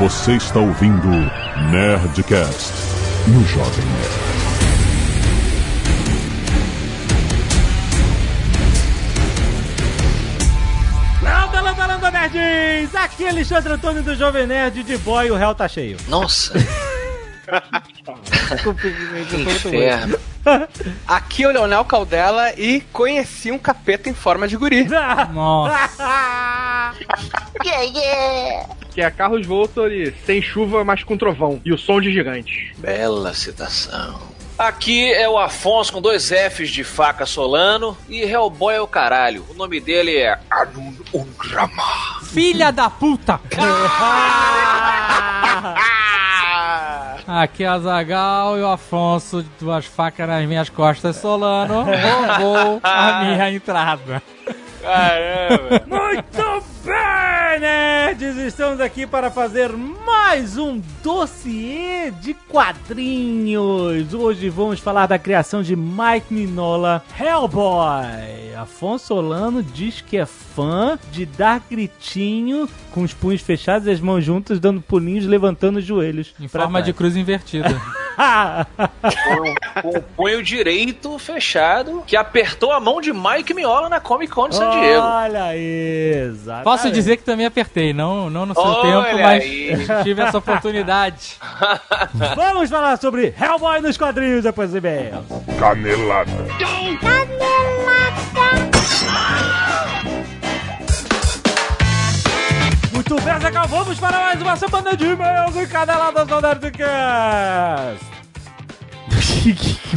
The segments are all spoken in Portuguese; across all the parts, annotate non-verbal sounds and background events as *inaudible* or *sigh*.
Você está ouvindo Nerdcast no Jovem Nerd. Landa, landa, landa, nerds! Aqui é Alexandre Antônio do Jovem Nerd de boy, o réu tá cheio. Nossa, *laughs* Desculpa, inferno. *laughs* Aqui é o Leonel Caldela e conheci um capeta em forma de guri. *laughs* Nossa. Que é Carros Voltor sem chuva, mas com trovão. E o som de gigante. Bela citação. Aqui é o Afonso com dois Fs de faca Solano e Hellboy é o caralho. O nome dele é Anun Ungrama. Filha da puta! *laughs* Aqui é a Zagal e o Afonso, duas facas nas minhas costas, Solano, roubou a minha entrada. Caramba. Muito bem, nerds! Estamos aqui para fazer mais um dossiê de quadrinhos. Hoje vamos falar da criação de Mike Minola, Hellboy. Afonso Solano diz que é fã de dar gritinho com os punhos fechados e as mãos juntas, dando pulinhos, levantando os joelhos. Em forma de cruz invertida. com, com o punho direito fechado que apertou a mão de Mike Miola na Comic Con de San Diego. Olha aí, exatamente. Posso dizer que também apertei, não, não no seu Olha tempo, mas aí. *laughs* tive essa oportunidade. *laughs* Vamos falar sobre Hellboy nos quadrinhos depois do e-mail. Canelada. Muito bem, Zagal, vamos para mais uma semana de e-mails e caneladas do Nerdcast.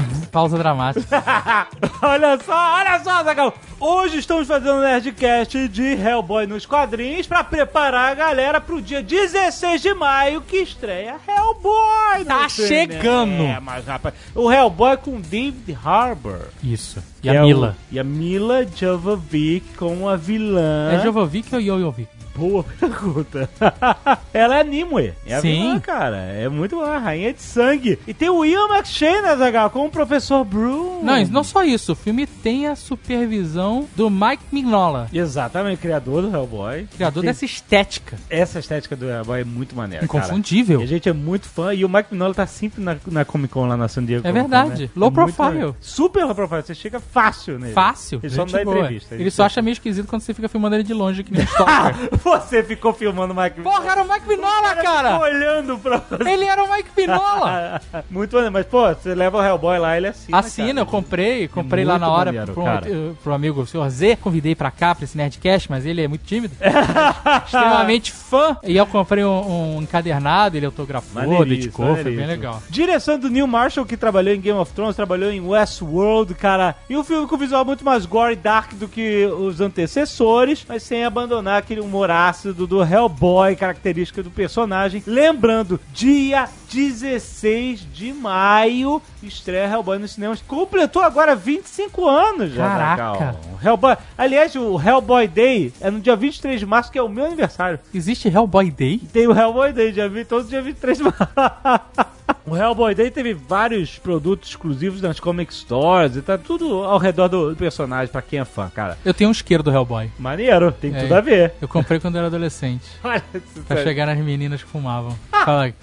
*laughs* Pausa dramática. *laughs* olha só, olha só, Zagal. Hoje estamos fazendo um Nerdcast de Hellboy nos quadrinhos para preparar a galera pro dia 16 de maio que estreia Hellboy. Tá chegando. É, mas rapaz, o Hellboy com David Harbour. Isso. E a é o- Mila. e a Mila Jovovich como a vilã. É Jovovic ou Yoyovic? Boa *laughs* pergunta. *laughs* Ela é Nimue. É a Sim. vilã, cara. É muito boa. Rainha de sangue. E tem o Ian McShane, né? Com o Professor Broom. Não, não só isso. O filme tem a supervisão do Mike Mignola, Exatamente, criador do Hellboy. criador Tem- dessa estética. Essa estética do Hellboy é muito maneira, cara. Inconfundível. E a gente é muito fã. E o Mike Mignola tá sempre na, na Comic Con lá na San Diego. É verdade. né? Low É profile. Super low profile. Você chega fácil nele. Fácil. Ele só não dá boa. entrevista. Ele só acha meio esquisito quando você fica filmando ele de longe, que nem um *laughs* stalker. Você ficou filmando o Mike. Porra, era o Mike Mignola, Ficou cara! olhando pra você. Ele era o Mike Mignola! *laughs* Muito maneiro. Mas, pô, você leva o Hellboy lá, ele assina. Assina, cara. eu comprei, comprei É lá na hora maneiro, pro, cara. eh, pro amigo o senhor Z, convidei pra cá, pra esse Nerdcast, mas ele é muito tímido. *laughs* Extremamente fã. E eu comprei um, um encadernado, ele autografou, dedicou, foi bem legal. Direção do Neil Marshall, que trabalhou em Game of Thrones, trabalhou em Westworld, cara. E um filme com visual muito mais gore e dark do que os antecessores, mas sem abandonar aquele humor ácido do Hellboy, característica do personagem. Lembrando, dia 16 de maio, estreia Hellboy nos cinemas. Completou agora 25 anos já. Caraca. Hellboy. Aliás, o Hellboy Day é no dia 23 de março, que é o meu aniversário. Existe Hellboy Day? Tem o Hellboy Day, dia 20, todo dia 23 de março. *laughs* *laughs* O Hellboy Day teve vários produtos exclusivos nas comic stores e tá tudo ao redor do personagem, pra quem é fã, cara. Eu tenho um isqueiro do Hellboy. Maneiro, tem É. tudo a ver. Eu comprei quando era adolescente. *laughs* Olha Pra sério. chegar nas meninas que fumavam. *laughs* Fala.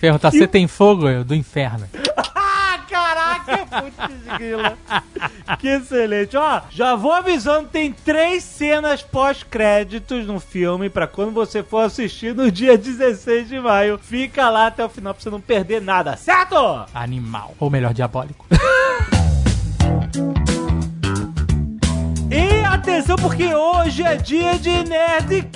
Perguntar, você tem fogo? Eu, do inferno. Ah, caraca, putz grila. Que excelente. Ó, já vou avisando, tem três cenas pós-créditos no filme pra quando você for assistir no dia 16 de maio. Fica lá até o final pra você não perder nada, certo? Animal. Ou melhor, diabólico. *laughs* E atenção, porque hoje é dia de Nerdcast,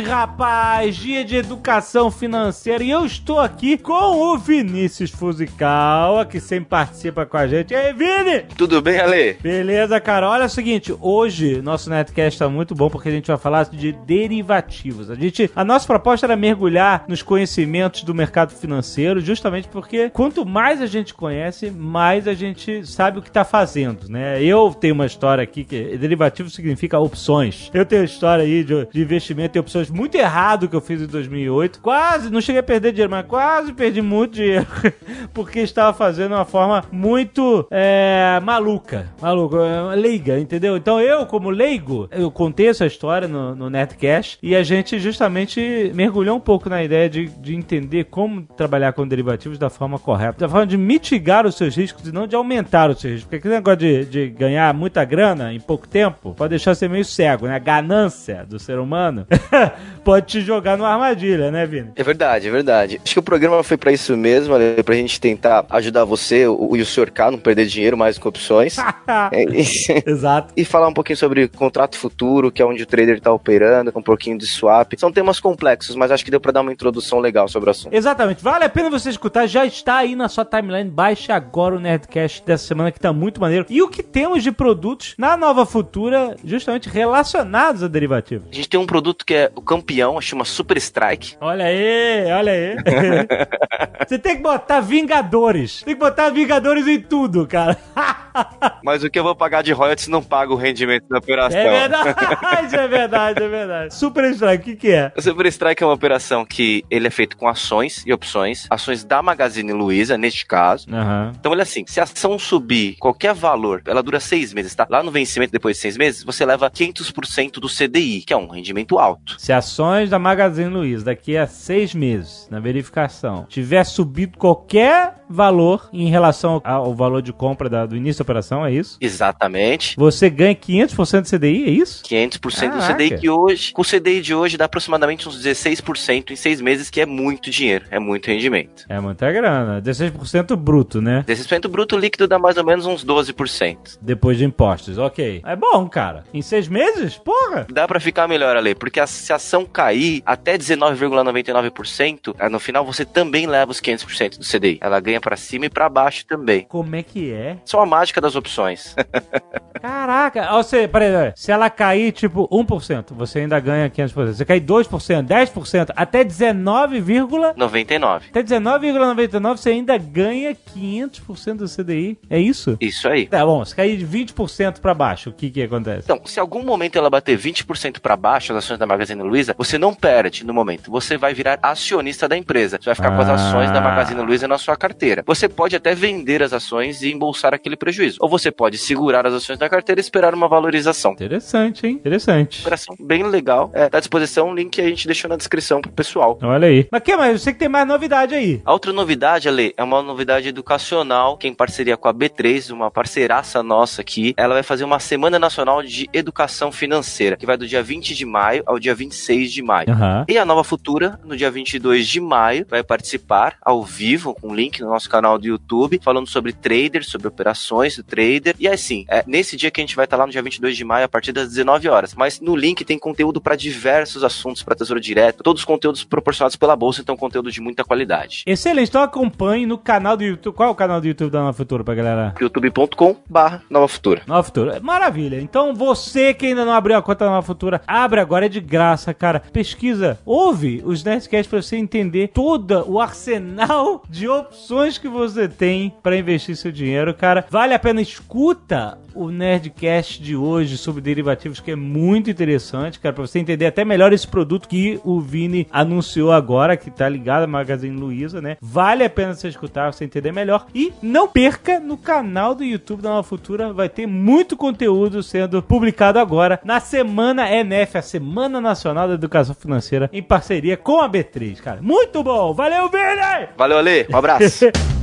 rapaz! Dia de educação financeira. E eu estou aqui com o Vinícius Fusical, que sempre participa com a gente. E aí, Vini? Tudo bem, Ale? Beleza, cara. Olha o seguinte, hoje nosso Netcast tá muito bom porque a gente vai falar de derivativos. A gente, a nossa proposta era mergulhar nos conhecimentos do mercado financeiro, justamente porque quanto mais a gente conhece, mais a gente sabe o que tá fazendo, né? Eu tenho uma história aqui que derivativo significa opções. Eu tenho história aí de, de investimento em opções muito errado que eu fiz em 2008. Quase, não cheguei a perder dinheiro, mas quase perdi muito dinheiro *laughs* porque estava fazendo uma forma muito é, maluca, maluca, é, leiga, entendeu? Então eu, como leigo, eu contei essa história no, no Netcast e a gente justamente mergulhou um pouco na ideia de, de entender como trabalhar com derivativos da forma correta, da forma de mitigar os seus riscos e não de aumentar os seus riscos. Porque aquele negócio de, de ganhar muita grana em pouco tempo pode deixar você meio cego, né? A ganância do ser humano *laughs* pode te jogar numa armadilha, né, Vini? É verdade, é verdade. Acho que o programa foi pra isso mesmo, Ale, pra gente tentar ajudar você o, e o Sr. K não perder dinheiro mais com opções. *laughs* É, e- Exato. *laughs* e falar um pouquinho sobre contrato futuro, que é onde o trader tá operando, com um pouquinho de swap. São temas complexos, mas acho que deu pra dar uma introdução legal sobre o assunto. Exatamente. Vale a pena você escutar. Já está aí na sua timeline. Baixe agora o Nerdcast dessa semana, que tá muito maneiro. E o que temos de produtos na Nova Futura, justamente relacionados a derivativos. A gente tem um produto que é o campeão, chama Super Strike. Olha aí, olha aí. *laughs* você tem que botar Vingadores. Tem que botar Vingadores em tudo, cara. *laughs* Mas o que eu vou pagar de royalties não paga o rendimento da operação. É verdade, é verdade, é verdade. Super Strike, o que, que é? O Super Strike é uma operação que ele é feito com ações e opções, ações da Magazine Luiza, neste caso. Aham. Então, olha assim, se a ação subir qualquer valor, ela dura seis meses, tá? Lá no vencimento, depois de seis meses, você leva 500% do CDI, que é um rendimento alto. Se ações da Magazine Luiza daqui a seis meses, na verificação, tiver subido qualquer valor em relação ao, ao valor de compra da- do início da operação, é isso? Exatamente. Você ganha 500% do CDI, é isso? 500% do Caraca. CDI que hoje, com o CDI de hoje dá aproximadamente uns 16% em seis meses, que é muito dinheiro, é muito rendimento. É muita grana. 16% bruto, né? 16% bruto líquido dá mais ou menos uns 12%. Depois de impostos, ok. É bom, cara. Em seis meses? Porra! Dá pra ficar melhor ali, porque a- se a ação cair até 19,99%, aí no final você também leva os 500% do CDI. Ela ganha pra cima e pra baixo também. Como é que é? Só a mágica das opções. *laughs* Caraca! Ó, Você, peraí, peraí. Se ela cair, tipo, 1%, você ainda ganha 500%. Se cair 2%, 10%, até 19, 99. até 19,99 você ainda ganha 500% do CDI. É isso? Isso aí. Tá bom, se cair de 20% pra baixo, o que que acontece? Então, se algum momento ela bater 20% pra baixo, as ações da Magazine Luiza, você não perde no momento. Você vai virar acionista da empresa. Você vai ficar com as Ah. ações da Magazine Luiza na sua carteira. Você pode até vender as ações e embolsar aquele prejuízo. Ou você pode segurar as ações da carteira e esperar uma valorização. Interessante, hein? Interessante. Operação bem legal. É, tá à disposição o link que a gente deixou na descrição pro pessoal. Olha aí. Mas que mais? Eu sei que tem mais novidade aí. A outra novidade, Ale, é uma novidade educacional, que é em parceria com a B3, uma parceiraça nossa aqui. Ela vai fazer uma Semana Nacional de Educação Financeira, que vai do dia 20 de maio ao dia 26 de maio. Aham. E a Nova Futura, no dia 22 de maio, vai participar ao vivo, com um link no nosso canal do YouTube, falando sobre trader, sobre operações do trader. E assim, é nesse dia que a gente vai estar lá no dia 22 de maio, a partir das 19 horas. Mas no link tem conteúdo para diversos assuntos, para Tesouro Direto, todos os conteúdos proporcionados pela Bolsa, então conteúdo de muita qualidade. Excelente. Então acompanhe no canal do YouTube. Qual é o canal do YouTube da Nova Futura pra galera? youtube.com barra Nova Futura. Nova Futura. Maravilha. Então você que ainda não abriu a conta da Nova Futura, abre agora, é de graça, cara. Pesquisa, ouve os Nerdcasts pra você entender todo o arsenal de opções que você tem pra investir seu dinheiro, cara. Vale a pena, escuta o Nerdcast de hoje sobre derivativos, que é muito interessante, cara, pra você entender até melhor esse produto que o Vini anunciou agora, que tá ligado à Magazine Luiza, né? Vale a pena você escutar, pra você entender melhor. E não perca no canal do YouTube da Nova Futura, vai ter muito conteúdo sendo publicado agora na Semana NF, a Semana Nacional da Educação Financeira, em parceria com a B3, cara. Muito bom! Valeu, Vini! Valeu, Ale. Um abraço. *laughs*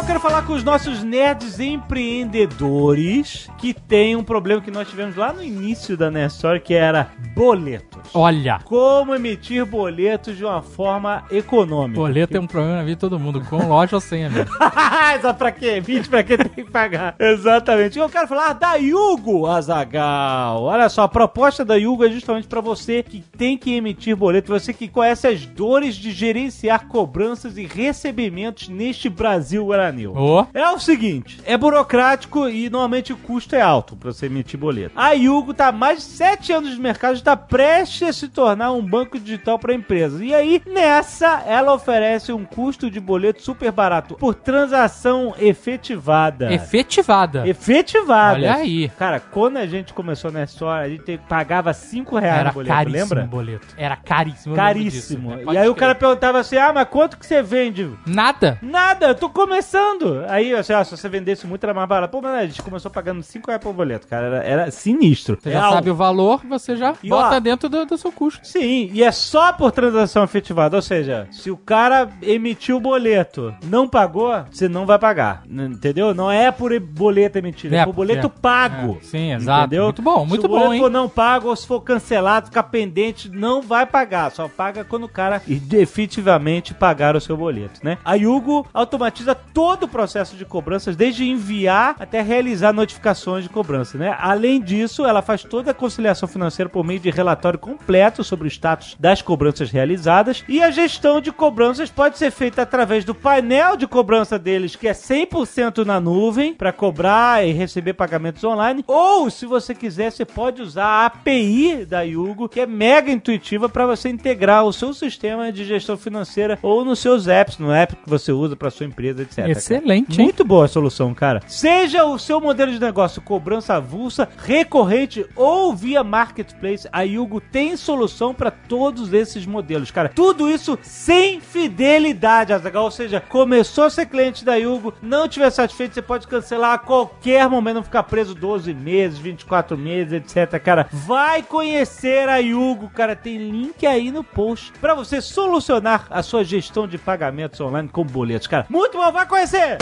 eu quero falar com os nossos nerds empreendedores que tem um problema que nós tivemos lá no início da Nerd Story, que era boletos. Olha, Como emitir boletos de uma forma econômica. boleto é um problema na vida de todo mundo, com loja ou sem, amigo. *laughs* Só pra quê? 20 pra quê tem que pagar? *laughs* Exatamente. Eu quero falar da Yugo, Azagal. Olha só, a proposta da Yugo é justamente pra você que tem que emitir boleto, você que conhece as dores de gerenciar cobranças e recebimentos neste Brasil Guaranil. Ô, É o seguinte, é burocrático e normalmente o custo é alto pra você emitir boleto. A Yugo tá há mais de 7 anos no mercado está prestes deixa se tornar um banco digital para empresas. E aí, nessa, ela oferece um custo de boleto super barato por transação efetivada. Efetivada. Efetivada. Olha aí. Cara, quando a gente começou nessa história, a gente pagava 5 reais Era no boleto, caríssimo lembra? o boleto. Era caríssimo. Caríssimo. disso, né? e aí o crer. cara perguntava assim: ah, mas quanto que você vende? Nada. Nada, eu tô começando. Aí, assim, ah, se você vendesse muito, era mais barato. Pô, mas a gente começou pagando 5 reais por boleto, cara. Era, era sinistro. Você já Real. sabe o valor, você já E, bota ó, dentro do, do seu custo. Sim, e é só por transação efetivada. Ou seja, se o cara emitiu o boleto, não pagou, você não vai pagar. Entendeu? Não é por boleto emitido, é, É, por boleto é, pago. é. Sim, exato. Entendeu? Muito bom, muito se o bom, boleto hein? for não pago ou se for cancelado, ficar pendente, não vai pagar. Só paga quando o cara efetivamente pagar o seu boleto, né? A Yugo automatiza todo o processo de cobranças, desde enviar até realizar notificações de cobrança, né? Além disso, ela faz toda a conciliação financeira por meio de relatório completo sobre o status das cobranças realizadas e a gestão de cobranças pode ser feita através do painel de cobrança deles, que é 100% na nuvem, para cobrar e receber pagamentos online, ou se você quiser, você pode usar a API da Yugo, que é mega intuitiva para você integrar o seu sistema de gestão financeira ou nos seus apps, no app que você usa para sua empresa, etc. Excelente? Muito boa a solução, cara. Seja o seu modelo de negócio cobrança avulsa, recorrente ou via marketplace, a Yugo tem solução para todos esses modelos, cara. Tudo isso sem fidelidade, Azaghal. Ou seja, começou a ser cliente da Yugo, não tiver satisfeito, você pode cancelar a qualquer momento, não ficar preso 12 meses, 24 meses, etc, cara. Vai conhecer a Yugo, cara. Tem link aí no post para você solucionar a sua gestão de pagamentos online com boletos, cara. Muito bom, vai conhecer!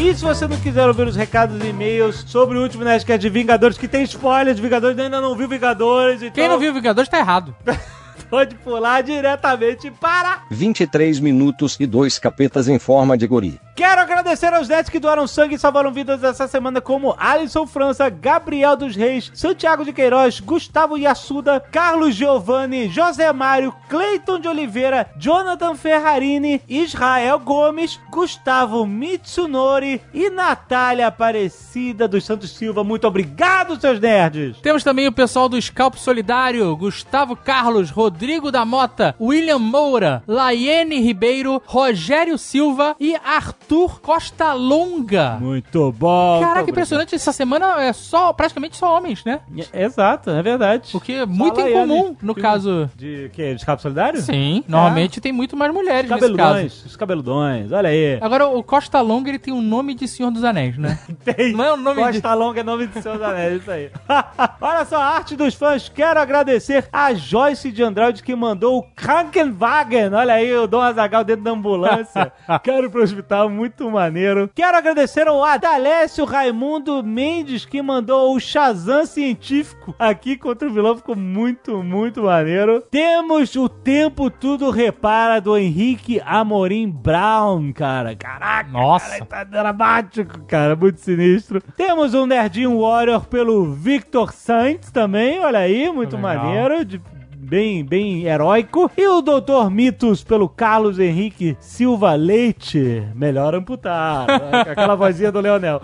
E se você não quiser ouvir os recados e e-mails sobre o último Nerdcast de Vingadores, que tem spoiler de Vingadores, ainda não viu Vingadores, então Quem não viu Vingadores tá errado. *laughs* pode pular diretamente para... 23 minutos e dois capetas em forma de guri. Quero agradecer aos netos que doaram sangue e salvaram vidas essa semana, como Alisson França, Gabriel dos Reis, Santiago de Queiroz, Gustavo Yassuda, Carlos Giovanni, José Mário, Cleiton de Oliveira, Jonathan Ferrarini, Israel Gomes, Gustavo Mitsunori e Natália Aparecida dos Santos Silva. Muito obrigado, seus nerds! Temos também o pessoal do Scalpo Solidário, Gustavo Carlos, Rodrigo da Mota, William Moura, Laiene Ribeiro, Rogério Silva e Arthur Costa Longa. Muito bom! Caraca, muito impressionante, essa semana é só, praticamente só homens, né? obrigado. Exato, é verdade. O que é muito Fala, incomum no De- caso... De que? De cabo solidário? Sim, normalmente tem muito mais mulheres nesse caso. Cabeludões, os cabeludões, olha aí. Agora, o Costa Longa, ele tem um nome de Senhor dos Anéis, né? *laughs* Tem. Não é o nome de... Costa Longa é nome de seus anéis, isso aí. *laughs* Olha só, a arte dos fãs. Quero agradecer a Joyce de Andrade que mandou o Krankenwagen. Olha aí, o Dom Azagal dentro da ambulância. *laughs* Quero ir pro hospital, muito maneiro. Quero agradecer ao Adalécio Raimundo Mendes que mandou o Shazam científico aqui contra o vilão. Ficou muito, muito maneiro. Temos o Tempo Tudo Repara do Henrique Amorim Brown, cara. Caraca, Nossa. cara, tá dramático, cara, muito sinistro. Temos um Nerdinho Warrior pelo Victor Sainz também, olha aí, muito Legal. maneiro, de- bem, bem heróico. E o Dr. Mitos pelo Carlos Henrique Silva Leite, melhor amputar, né, *laughs* aquela vozinha do Leonel.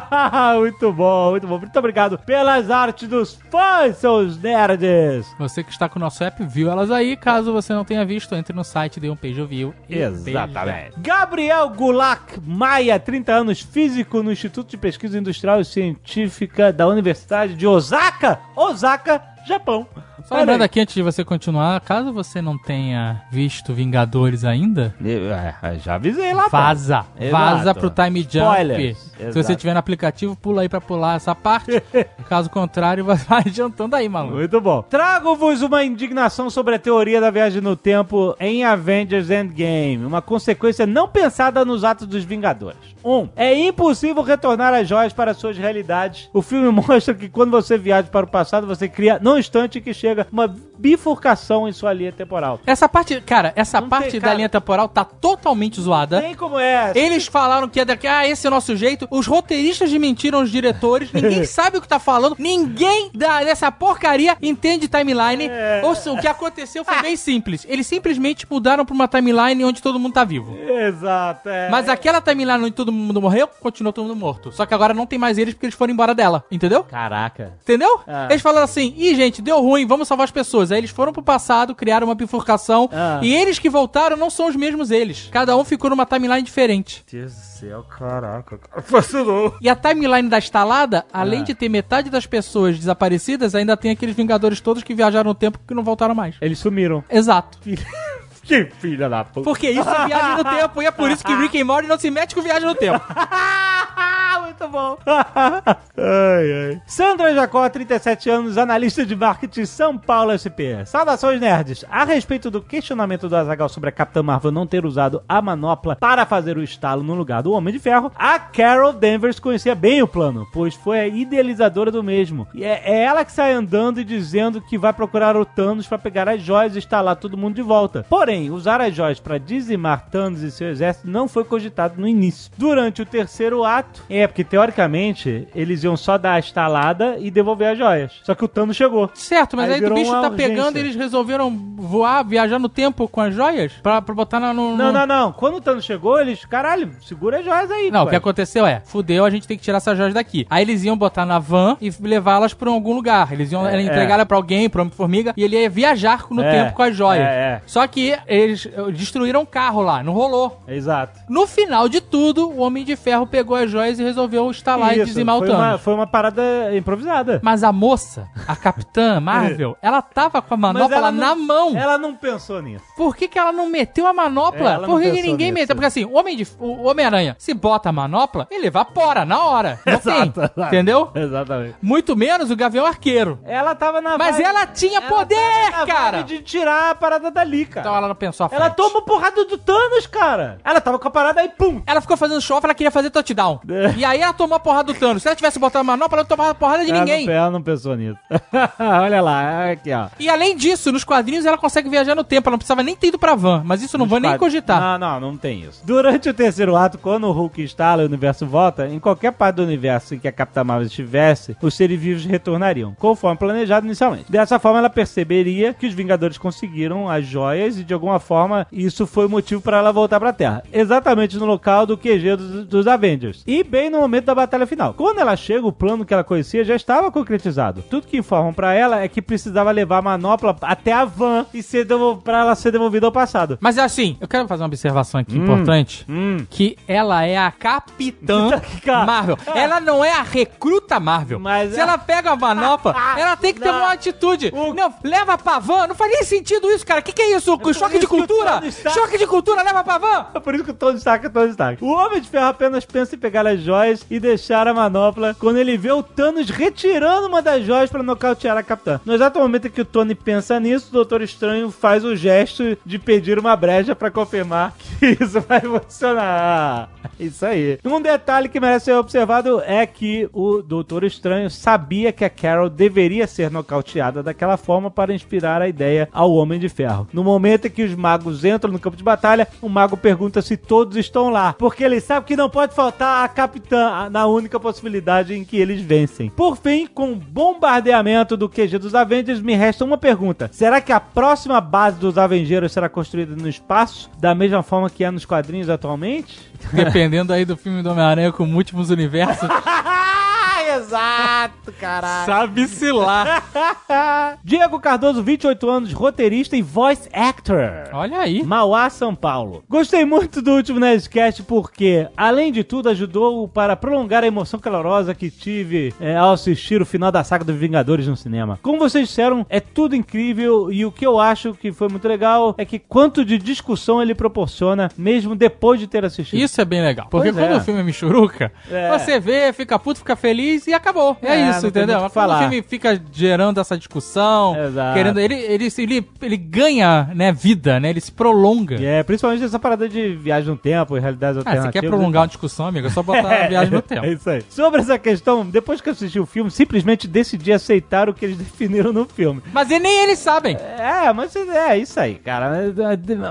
*laughs* muito bom, muito bom. Muito obrigado pelas artes dos fãs, seus nerds. Você que está com o nosso app, viu elas aí. Caso você não tenha visto, entre no site, dê um page view. e veja. Gabriel Gulak Maia, 30 anos, físico no Instituto de Pesquisa Industrial e Científica da Universidade de Osaka, Osaka, Japão. Só lembrando aqui, antes de você continuar, caso você não tenha visto Vingadores ainda, É, já avisei lá. vaza. Vaza pro Time Jump. Spoilers. Se Exato. você tiver no aplicativo, pula aí pra pular essa parte. *laughs* Caso contrário, *laughs* vai vai adiantando aí, maluco. Muito bom. Trago-vos uma indignação sobre a teoria da viagem no tempo em Avengers Endgame, uma consequência não pensada nos atos dos Vingadores. 1. Um, é impossível retornar as joias para suas realidades. O filme *laughs* mostra que quando você viaja para o passado, você cria, não instante que chega, uma bifurcação em sua linha temporal. Essa parte, cara, essa Não parte tem, da cara. linha temporal tá totalmente zoada. Nem como é. Eles falaram que é daqui, ah, esse é o nosso jeito. Os roteiristas desmentiram os diretores. Ninguém *laughs* sabe o que tá falando. Ninguém da, dessa porcaria entende timeline. É. Ou seja, o que aconteceu foi bem simples. Eles simplesmente mudaram pra uma timeline onde todo mundo tá vivo. Exato, é. Mas aquela timeline onde todo mundo morreu, continuou todo mundo morto. Só que agora não tem mais eles porque eles foram embora dela. Entendeu? Caraca. Entendeu? Ah. Eles falaram assim, ih, gente, deu ruim, vamos salvar as pessoas. Aí eles foram pro passado, criaram uma bifurcação. Ah. E eles que voltaram não são os mesmos eles. Cada um ficou numa timeline diferente. Deus do céu, caraca. cara. *laughs* Fascinou. E a timeline da estalada, além Ah. de ter metade das pessoas desaparecidas, ainda tem aqueles Vingadores todos que viajaram no tempo que não voltaram mais. Eles sumiram. Exato. *laughs* Que filha da puta. Porque isso é viagem no tempo, e é por isso que Rick and Morty não se mete com viagem no tempo. *laughs* Muito bom. *laughs* ai, ai. Sandra Jacó, 37 anos, analista de marketing São Paulo SP. Saudações, nerds. A respeito do questionamento do Azagal sobre a Capitã Marvel não ter usado a manopla para fazer o estalo no lugar do Homem de Ferro, a Carol Danvers conhecia bem o plano, pois foi a idealizadora do mesmo. E é, é ela que sai andando e dizendo que vai procurar o Thanos para pegar as joias e instalar todo mundo de volta. Porém, usar as joias para dizimar Thanos e seu exército não foi cogitado no início. Durante o terceiro ato, é porque teoricamente eles iam só dar a estalada e devolver as joias. Só que o Thanos chegou. Certo, mas Aí aí, o bicho tá pegando urgência. e eles resolveram voar, viajar no tempo com as joias? Pra, pra botar na, no, Não, no- não, não. Quando o Thanos chegou, eles, caralho, segura as joias aí. Não, o que aconteceu é, fudeu, a gente tem que tirar essas joias daqui. Aí eles iam botar na van e levá-las pra algum lugar. Eles iam É, entregar ela pra alguém, pra Homem-Formiga, e ele ia viajar no É, tempo com as joias. é, é. Só que eles eh, destruíram o carro lá, não rolou. Exato. No final de tudo, o Homem de Ferro pegou as joias e resolveu instalar e Isso, dizimar o Thanos. uma, foi uma parada improvisada. Mas a moça, a Capitã *laughs* Marvel, ela tava com a manopla não- na mão. Ela não pensou nisso. Por que, que ela não meteu a manopla? É, ela Por que, que ninguém meteu? Porque assim, o Homem de- o Homem-Aranha, se bota a manopla, ele evapora na hora. *laughs* Não tem. Exato, exato. Entendeu? Exatamente. Muito menos o Gavião Arqueiro. Ela tava na Mas vibe- ela tinha ela poder, tava na cara! de tirar a parada dali, cara. Então ela não pensou a frente. Ela toma porrada do Thanos, cara. Ela tava com a parada aí, pum. Ela ficou fazendo show, ela queria fazer touchdown. É. E aí ela tomou a porrada do Thanos. Se ela tivesse botado a manopla, ela não tomava porrada de Ela ninguém. Não, ela não pensou nisso. *laughs* Olha lá, aqui, ó. E além disso, nos quadrinhos ela consegue viajar no tempo. Ela não precisava nem ter ido pra van. Mas isso não vou nem cogitar. Não, não, não tem isso. Durante o terceiro ato, quando o Hulk instala e o universo volta, em qualquer parte do universo em que a Capitã Marvel estivesse, os seres vivos retornariam, conforme planejado inicialmente. Dessa forma, ela perceberia que os Vingadores conseguiram as joias e, de alguma forma, isso foi o motivo para ela voltar pra Terra. Exatamente no local do QG dos, dos Avengers. E bem no momento da batalha final. Quando ela chega, o plano que ela conhecia já estava concretizado. Tudo que informam pra ela é que precisava levar a manopla até a van e ser ela ser devolvida ao passado. Mas é assim, eu quero fazer uma observação aqui importante. Hum. Que ela é a Capitã. *laughs* Marvel. Ela não é a recruta Marvel. Mas Se é- ela pega a manopla, *laughs* ela tem que ter Não. uma atitude. O- Não, leva pra van. Não faz nem sentido isso, cara. O que, que é isso? por Choque de isso cultura? Choque de cultura, leva pra van. É por isso que o Tony Stark é Tony Stark. O Homem de Ferro apenas pensa em pegar as joias e deixar a manopla quando ele vê o Thanos retirando uma das joias para nocautear a Capitã. No exato momento em que o Tony pensa nisso, o Doutor Estranho faz o gesto de pedir uma brecha para confirmar *laughs* que isso vai funcionar. Isso aí. Um detalhe que merece ser observado é que o Doutor Estranho sabia que a Carol deveria ser nocauteada daquela forma para inspirar a ideia ao Homem de Ferro. No momento em que os magos entram no campo de batalha, o mago pergunta se todos estão lá, porque ele sabe que não pode faltar a Capitã na única possibilidade em que eles vencem. Por fim, com o bombardeamento do QG dos Avengers, me resta uma pergunta: será que a próxima base dos Avengers será construída no espaço, da mesma forma que é nos quadrinhos atualmente? Dependendo aí do filme do Homem-Aranha com múltiplos universos, *laughs* Exato, caralho. sabe-se lá. *laughs* Diego Cardoso, 28 anos, roteirista e voice actor. Olha aí. Mauá, São Paulo. Gostei muito do último Nerdcast porque, além de tudo, ajudou para prolongar a emoção calorosa que tive é, ao assistir o final da saga dos Vingadores no cinema. Como vocês disseram, é tudo incrível e o que eu acho que foi muito legal é que quanto de discussão ele proporciona, mesmo depois de ter assistido. Isso é bem legal. Porque Pois quando é. o filme é michuruca, É. você vê, fica puto, fica feliz e acabou. É, É, isso, entendeu? Mas quando o falar. filme fica gerando essa discussão, Exato. querendo. Ele, ele, ele, ele ganha, né, vida, né? Ele se prolonga. E é, principalmente essa parada de viagem no tempo e realidades Ah, alternativas. você quer prolongar uma discussão, amigo? É só botar a viagem no *laughs* tempo. É isso aí. Sobre essa questão, depois que eu assisti o filme, simplesmente decidi aceitar o que eles *laughs* definiram no filme. Mas e nem eles sabem. É, mas é isso aí, cara.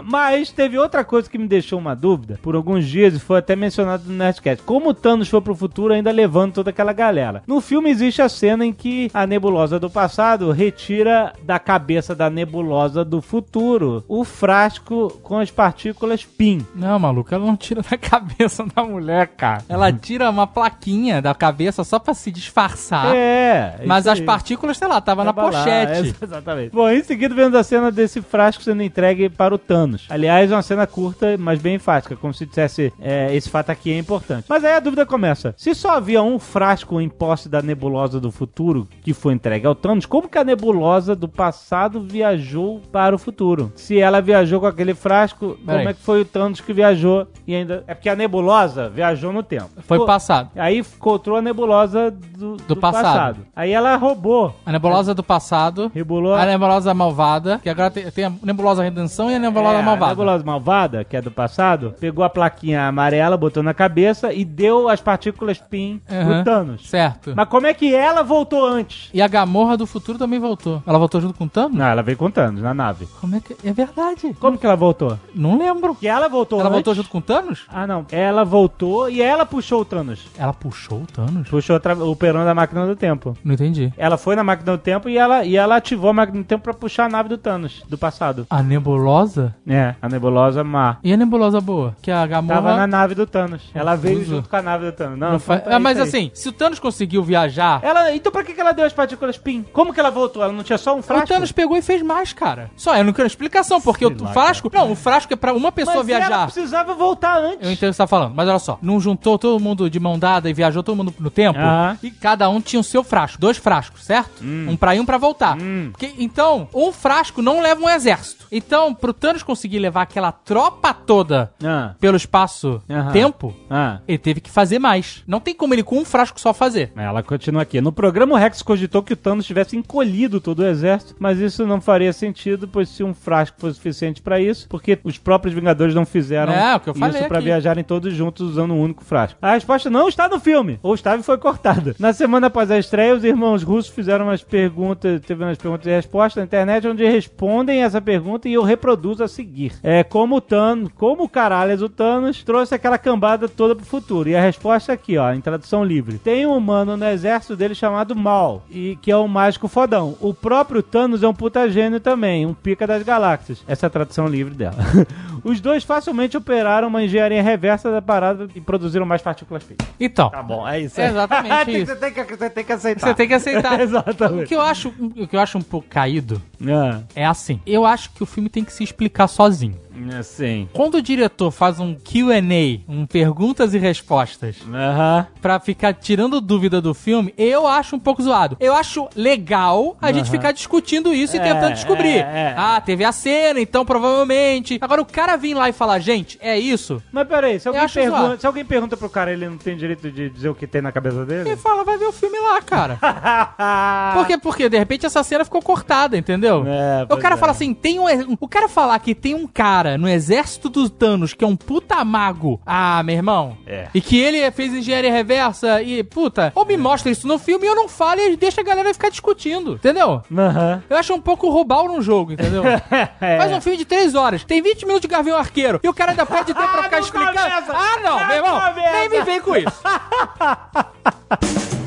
Mas teve outra coisa que me deixou uma dúvida por alguns dias e foi até mencionado no Nerdcast. Como o Thanos foi pro futuro ainda levando toda aquela galera. No filme existe a cena em que a nebulosa do passado retira da cabeça da nebulosa do futuro o frasco com as partículas PIN. Não, maluco, ela não tira da *laughs* cabeça da mulher, cara. Ela tira uma plaquinha da cabeça só pra se disfarçar. É. Mas as aí. partículas, sei lá, tava na Tava lá, pochete. é, *laughs* exatamente. Bom, em seguida vemos a cena desse frasco sendo entregue para o Thanos. Aliás, é uma cena curta, mas bem enfática, como se dissesse, é, esse fato aqui é importante. Mas aí a dúvida começa. Se só havia um frasco em posse da nebulosa do futuro que foi entregue ao Thanos, como que a nebulosa do passado viajou para o futuro? Se ela viajou com aquele frasco, Peraí. como é que foi o Thanos que viajou e ainda... É porque a nebulosa viajou no tempo. Foi Pô, passado. Aí encontrou a nebulosa do, do passado. Aí ela roubou. A nebulosa do passado. Rebolou A nebulosa malvada, que agora tem, tem a nebulosa redenção e a nebulosa É, malvada. A nebulosa malvada, que é do passado, pegou a plaquinha amarela, botou na cabeça e deu as partículas PIN Aham. pro Thanos. Certo. Mas como é que ela voltou antes? E a Gamorra do futuro também voltou. Ela voltou junto com o Thanos? Não, ela veio com o Thanos na nave. Como é que. É verdade. Como que ela voltou? Não lembro. Que ela voltou Ela antes? voltou junto com o Thanos? Ah, não. Ela voltou e ela puxou o Thanos. Ela puxou o Thanos? Puxou atra- o perão da máquina do tempo. Não entendi. Ela foi na máquina do tempo e ela, e ela ativou a máquina do tempo pra puxar a nave do Thanos, do passado. A nebulosa? É, a nebulosa má. E a nebulosa boa? Que a Gamorra. Tava na nave do Thanos. Ela veio Confuso. junto com a nave do Thanos. Não, Não fa- tá Ah, mas aí. assim, se o Thanos conseguiu viajar, Ela, então pra que, ela deu as partículas PIN? Como que ela voltou? Ela não tinha só um frasco? o Thanos pegou e fez mais, cara. Só, eu não quero explicação, porque Sei o lá, frasco. Não, o frasco é pra uma pessoa Mas ela viajar. precisava voltar antes. Eu entendo o que você tá falando, mas olha só, não juntou todo mundo de mão dada e viajou todo mundo no tempo? E cada um tinha o seu frasco, dois frascos, certo? Um pra ir e um pra voltar. Hum. Porque, então, um frasco não leva um exército. Então, pro Thanos conseguir levar aquela tropa toda Ah, pelo espaço-tempo, ah. ele teve que fazer mais. Não tem como ele com um frasco só fazer. Ela continua aqui. No programa, o Rex cogitou que o Thanos tivesse encolhido todo o exército, mas isso não faria sentido, pois se um frasco fosse suficiente pra isso, porque os próprios Vingadores não fizeram É, falei isso aqui. viajarem todos juntos usando um único frasco. A resposta não está no filme, ou estava e foi cortada. *laughs* Na semana após a estreia, os irmãos russos fizeram umas perguntas, teve umas perguntas e respostas na internet, onde respondem essa pergunta e eu reproduzo a seguir. É como o Thanos, como o caralho o Thanos trouxe aquela cambada toda pro futuro. E a resposta é aqui, ó, em tradução livre. Tem um humano no exército dele chamado Mal, e que é um mágico fodão. O próprio Thanos é um puta gênio também, um pica das galáxias. Essa é a tradução livre dela. *laughs* Os dois facilmente operaram uma engenharia reversa da parada e produziram mais partículas feitas. Então, Tá bom, é isso. É exatamente *laughs* isso. Você tem, que, você tem que aceitar. você tem que aceitar. *laughs* o Exatamente. que eu acho, o que eu acho um pouco caído Ah, é assim. Eu acho que o filme tem que se explicar sozinho. sim. Quando o diretor faz um Q&A, um perguntas e respostas, Aham. pra ficar tirando dúvida do filme, eu acho um pouco zoado. Eu acho legal a gente ficar discutindo isso e É, tentando descobrir. é, é. Ah, teve a cena, então provavelmente. Agora o cara vir lá e falar, gente, é isso. Mas peraí, se alguém, pergunta, se alguém pergunta pro cara, ele não tem direito de dizer o que tem na cabeça dele? Ele fala, vai ver o filme lá, cara. *laughs* Por quê? Porque de repente essa cena ficou cortada, entendeu? É, o cara é. fala assim, tem um, o cara falar que tem um cara no exército dos Thanos que é um puta mago. Ah, meu irmão. É. E que ele fez engenharia reversa e puta, ou me mostra isso no filme e eu não falo e deixa a galera ficar discutindo, entendeu? Aham. Eu acho um pouco roubar num jogo, entendeu? *laughs* É. Faz um filme de 3 horas, tem 20 minutos de Gavião Arqueiro e o cara ainda perde tempo pra *laughs* ficar explicando. Ah, não, Não meu irmão, nem me vem com isso. *laughs*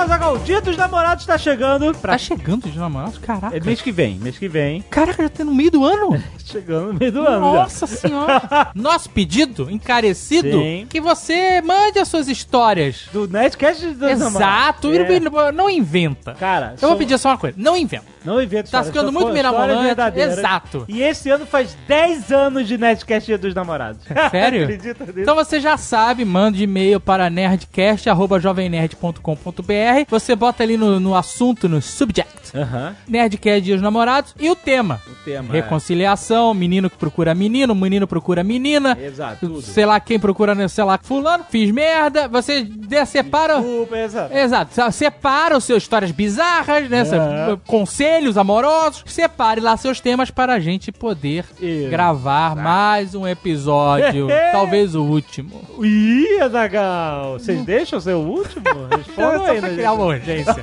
O dia dos namorados tá chegando pra... Tá chegando de namorados? Caraca. É mês que vem, mês que vem. Caraca, já tá no meio do ano? *laughs* Chegando no meio do ano. Nossa senhora. *laughs* Nosso pedido, encarecido, Sim. que você mande as suas histórias. Do Nerdcast dos Exato. namorados. É. Não inventa. Cara, Eu vou sou- pedir só uma coisa. Não inventa. Não inventa Tá ficando muito mirabolante. Exato. E esse ano faz 10 anos de Nerdcast Dia dos Namorados. Sério? *laughs* Acredita nisso? Então você já sabe, manda e-mail para nerdcast.jovemnerd.com.br. Você bota ali no, no assunto, no subject, Aham, Nerdcast Dia dos Namorados e o tema. o tema. Reconciliação, menino que procura menino, menino procura menina. é. Exato, tudo. Sei lá quem procura, né, sei lá, fulano, fiz merda. Você separa. Desculpa, exato. Exato, separa os seus histórias bizarras, né? se- É. Conselhos amorosos. Separe lá seus temas para a gente poder Isso. gravar mais um episódio. *laughs* talvez o último. Ih, Azagal, vocês deixam ser o último? *laughs* Respondam Só aí, pra né, criar gente? uma urgência.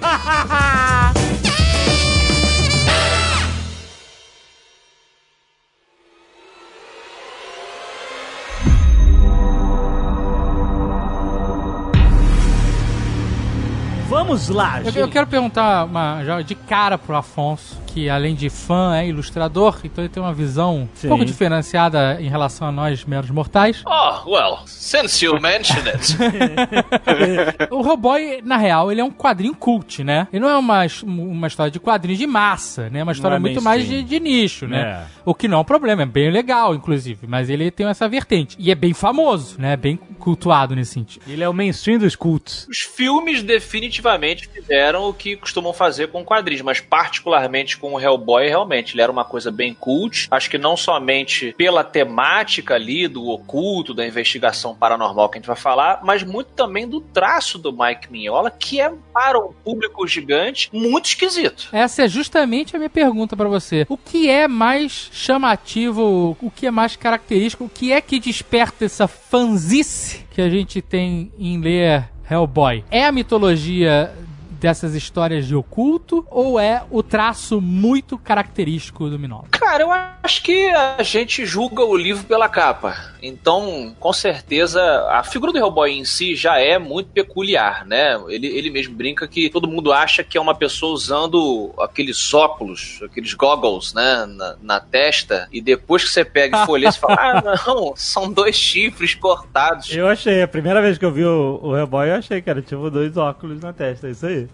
Vamos lá, Eu, gente. eu quero perguntar uma, já de cara pro Afonso, que além de fã é ilustrador, então ele tem uma visão um Sim. pouco diferenciada em relação a nós, meros mortais. Oh, well, since you mention it. *laughs* O Hellboy, na real, ele é um quadrinho cult, né? Ele não é uma, uma história de quadrinhos de massa, né? É uma história é muito mais de, de nicho, né? É. O que não é um problema, é bem legal, inclusive. Mas ele tem essa vertente. E é bem famoso, né? Bem cultuado nesse sentido. Ele é o mainstream dos cultos. Os filmes definitivamente fizeram o que costumam fazer com quadrinhos, mas particularmente com o Hellboy, realmente, ele era uma coisa bem cult. Acho que não somente pela temática ali do oculto, da investigação paranormal que a gente vai falar, mas muito também do traço do Mike Mignola, que é para um público gigante muito esquisito. Essa é justamente a minha pergunta pra você. O que é mais chamativo, o que é mais característico, o que é que desperta essa fanzice que a gente tem em ler Hellboy? É a mitologia dessas histórias de oculto ou é o traço muito característico do Minola? Cara, eu acho que a gente julga o livro pela capa. Então, com certeza, a figura do Hellboy em si já é muito peculiar, né? Ele, ele mesmo brinca que todo mundo acha que é uma pessoa usando aqueles óculos, aqueles goggles, né, na, na testa, e depois que você pega e folheia, você fala, *laughs* ah, não, são dois chifres cortados. Eu achei, a primeira vez que eu vi o, o Hellboy, eu achei que era tipo dois óculos na testa, é isso aí.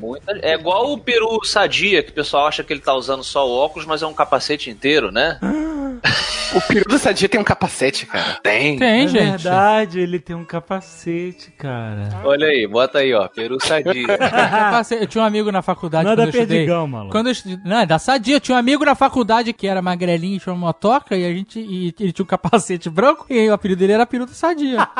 Muita- É igual o peru sadia, que o pessoal acha que ele tá usando só o óculos, mas é um capacete inteiro, né? *laughs* O peru do Sadia tem um capacete, cara. Tem. Tem, é gente. verdade, ele tem um capacete, cara. Olha aí, bota aí, ó, peru sadia. *laughs* Eu tinha um amigo na faculdade é quando eu estudei. Perdigão, maluco. Quando eu estudei, não, é da Sadia. Eu tinha um amigo na faculdade que era magrelinho e tinha uma motoca e a gente e ele tinha um capacete branco e o apelido dele era peru do Sadia. *laughs*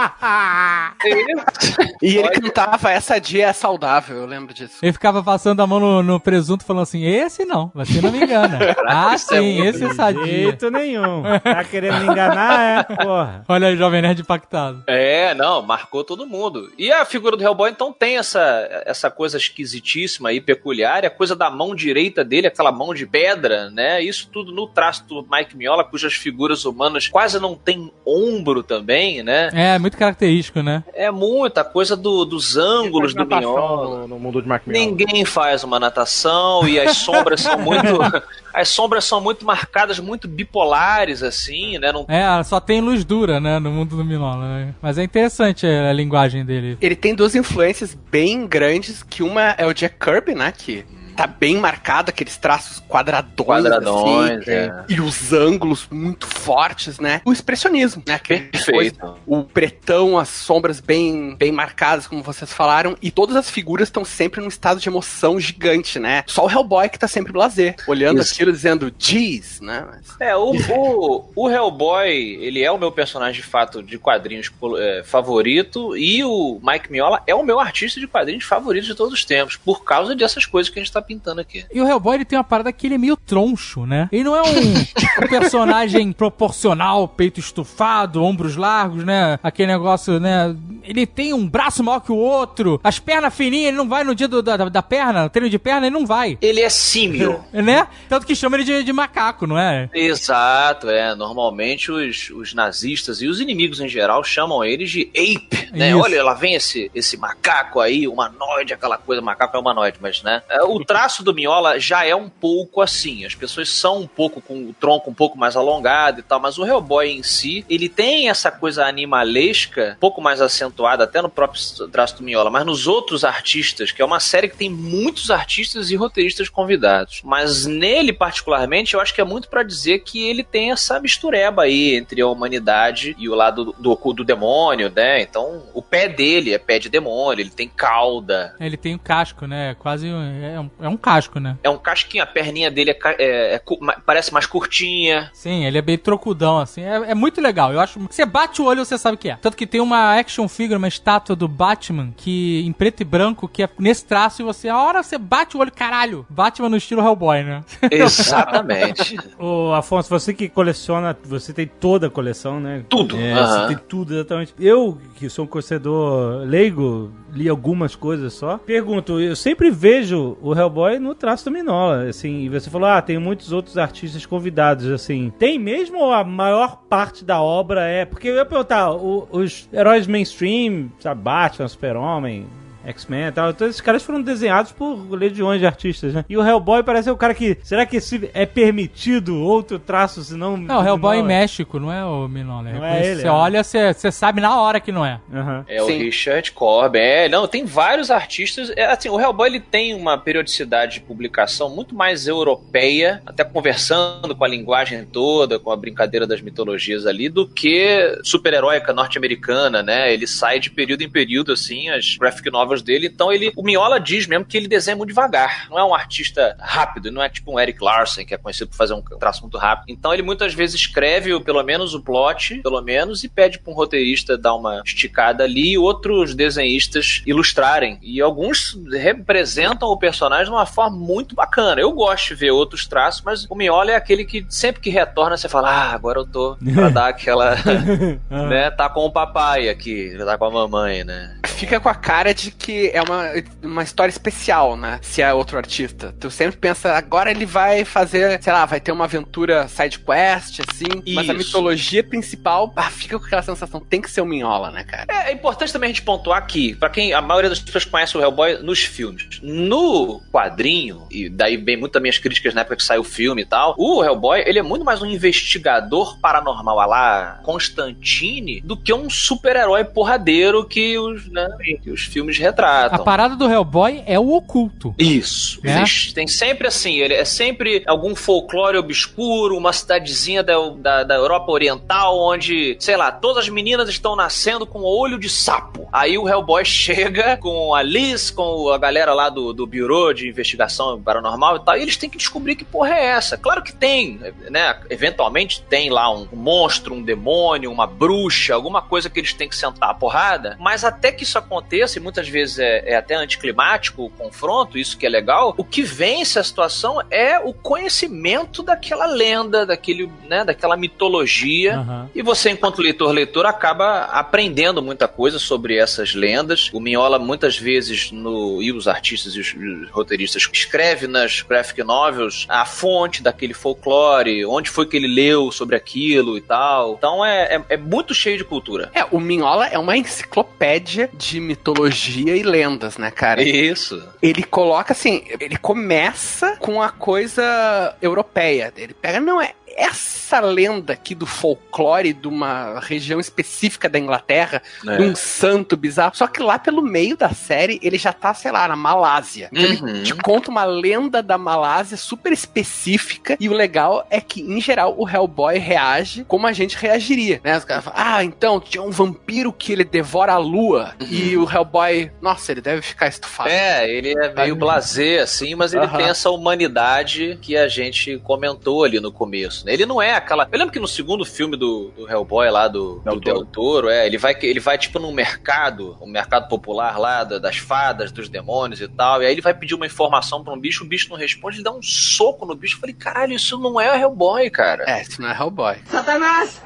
E ele cantava Essa dia é saudável, eu lembro disso. Ele ficava passando a mão no, no presunto falando assim: Esse não, você não me engana. *laughs* ah, é sim, esse é De Sadia. jeito nenhum. Tá querendo me enganar, é? Porra. Olha aí, Jovem Nerd impactado. É, não, marcou todo mundo. E a figura do Hellboy, então, tem essa, essa coisa esquisitíssima e peculiar, e a coisa da mão direita dele, aquela mão de pedra, né? Isso tudo no traço do Mike Miola, cujas figuras humanas quase não têm ombro também, né? É, muito característico, né? É muita coisa do- dos ângulos do Miola. no, no mundo de Mark Miola. Ninguém faz uma natação e as sombras são muito. *laughs* As sombras são muito marcadas, muito bipolares, assim, né? Não É, só tem luz dura, né, no mundo do Minola. Né? Mas é interessante a linguagem dele. Ele tem duas influências bem grandes, que uma é o Jack Kirby, né, que tá bem marcado, aqueles traços quadradões, Quadradões, assim, é. e os ângulos muito fortes, né? O expressionismo, né? aquele Perfeito. coisa- o pretão, as sombras bem, bem marcadas, como vocês falaram, e todas as figuras estão sempre num estado de emoção gigante, né? Só o Hellboy que tá sempre blazer, olhando Isso. aquilo dizendo, jeez, né? Mas- É, o, *laughs* o, o Hellboy, ele é o meu personagem de fato de quadrinhos é, favorito e o Mike Miola é o meu artista de quadrinhos favorito de todos os tempos, por causa dessas coisas que a gente tá pintando aqui. E o Hellboy ele tem uma parada que ele é meio troncho, né? Ele não é um, um personagem *laughs* proporcional, peito estufado, ombros largos, né? Aquele negócio, né? Ele tem um braço maior que o outro, as pernas fininhas, ele não vai no dia do- da, da perna, treino de perna, ele não vai. Ele é símio. *laughs* Né? Tanto que chama ele de, de macaco, não é? Exato, é. Normalmente os, os nazistas e os inimigos em geral chamam eles de ape, né? Isso. Olha, lá vem esse, esse macaco aí, humanoide, aquela coisa, macaco é humanoide, mas, né? É, O traço do Miola já é um pouco assim. As pessoas são um pouco com o tronco um pouco mais alongado e tal, mas o Hellboy em si, ele tem essa coisa animalesca, um pouco mais acentuada, até no próprio traço do Miola, mas nos outros artistas, que é uma série que tem muitos artistas e roteiristas convidados. Mas nele, particularmente, eu acho que é muito para dizer que ele tem essa mistureba aí entre a humanidade e o lado do, do, do demônio, né? Então, o pé dele é pé de demônio, ele tem cauda. Ele tem um casco, né? Quase é um, é um casco, né? É um casquinho, a perninha dele é, é- é parece mais curtinha. Sim, ele é bem trocudão, assim. É, é muito legal. Eu acho. Você bate o olho, você sabe o que é. Tanto que tem uma action figure, uma estátua do Batman, que em preto e branco, que é nesse traço, e você, a hora você bate o olho, caralho. Batman no estilo Hellboy, né? *laughs* Exatamente. Ô, Afonso, você que coleciona, você tem toda a coleção, né? Tudo. É, você tem tudo, exatamente. Eu, que sou um torcedor leigo, li algumas coisas só. Pergunto, eu sempre vejo o Hellboy no traço do Minola, assim, e você falou, ah, tem muitos outros artistas convidados, assim. Tem mesmo ou a maior parte da obra é... Porque eu ia perguntar, o- os heróis mainstream, sabe, Batman, Super-Homem... X-Men e tal. Então esses caras foram desenhados por legiões de artistas, né? E o Hellboy parece ser o cara que. Será que esse é permitido outro traço, senão. Não, o Hellboy em México, não é o Minola. Não é ele, Você é. olha, você, você sabe na hora que não é. Aham. É o Sim. Richard Corbin. É, não, tem vários artistas. É, assim, o Hellboy ele tem uma periodicidade de publicação muito mais europeia, até conversando com a linguagem toda, com a brincadeira das mitologias ali, do que super-heróica norte-americana, né? Ele sai de período em período, assim, as graphic novels dele. Então ele. O Miola diz mesmo que ele desenha muito devagar. Não é um artista rápido, não é tipo um Eric Larson, que é conhecido por fazer um traço muito rápido. Então ele muitas vezes escreve o- pelo menos o plot, pelo menos, e pede para um roteirista dar uma esticada ali e outros desenhistas ilustrarem. E alguns representam o personagem de uma forma muito bacana. Eu gosto de ver outros traços, mas o Miola é aquele que sempre que retorna você fala: Ah, agora eu tô *laughs* pra dar aquela. *laughs* né? Tá com o papai aqui, tá com a mamãe, né? Fica com a cara de que é uma, uma história especial, né? Se é outro artista. Tu sempre pensa, agora ele vai fazer, sei lá, vai ter uma aventura side quest, assim. Mas a Isso. mitologia principal, ah, fica com aquela sensação, tem que ser o Minhola, né, cara? É, é importante também a gente pontuar que, pra quem a maioria das pessoas conhece o Hellboy nos filmes, no quadrinho, e daí vem muito minhas críticas na época que saiu o filme e tal, o Hellboy, ele é muito mais um investigador paranormal a lá Constantine do que um super-herói porradeiro que os, né, que os filmes A retratam. parada do Hellboy é o oculto. Isso. É? Tem, tem sempre assim, ele é sempre algum folclore obscuro, uma cidadezinha da, da, da Europa Oriental, onde, sei lá, todas as meninas estão nascendo com olho de sapo. Aí o Hellboy *laughs* chega com a Liz, com a galera lá do, do Bureau de Investigação Paranormal e tal, e eles têm que descobrir que porra é essa. Claro que tem, né? Eventualmente tem lá um monstro, um demônio, uma bruxa, alguma coisa que eles têm que sentar a porrada, mas até que isso aconteça, e muitas vezes é, é até anticlimático o confronto, isso que é legal, o que vence a situação é o conhecimento daquela lenda, daquele, né, daquela mitologia. Aham. E você, enquanto leitor, leitor, acaba aprendendo muita coisa sobre essas lendas. O Miola, muitas vezes, no, e os artistas e os, os roteiristas, escreve nas graphic novels a fonte daquele folclore, onde foi que ele leu sobre aquilo e tal. Então é, é, é muito cheio de cultura. É, o Minhola é uma enciclopédia de mitologia e lendas, né, cara? Isso. Ele coloca assim, ele começa com a coisa europeia. Ele pega, não, é essa lenda aqui do folclore de uma região específica da Inglaterra, É. de um santo bizarro. Só que lá pelo meio da série, ele já tá, sei lá, na Malásia. Então Uhum. Ele te conta uma lenda da Malásia super específica. E o legal é que, em geral, o Hellboy reage como a gente reagiria. Né? Os caras falam, ah, então, tinha um vampiro que ele devora a lua. E o Hellboy, nossa, ele deve ficar estufado. É, ele é meio blasé, assim, mas ele Aham. tem essa humanidade que a gente comentou ali no começo. né? Ele não é aquela. Eu lembro que no segundo filme do, do Hellboy lá, do Del do Del Toro, é, ele vai, ele vai tipo num mercado, um mercado popular lá, da- das fadas, dos demônios e tal, e aí ele vai pedir uma informação pra um bicho, o bicho não responde, ele dá um soco no bicho. Eu falei, caralho, isso não é o Hellboy, cara. É, isso não é Hellboy. Satanás!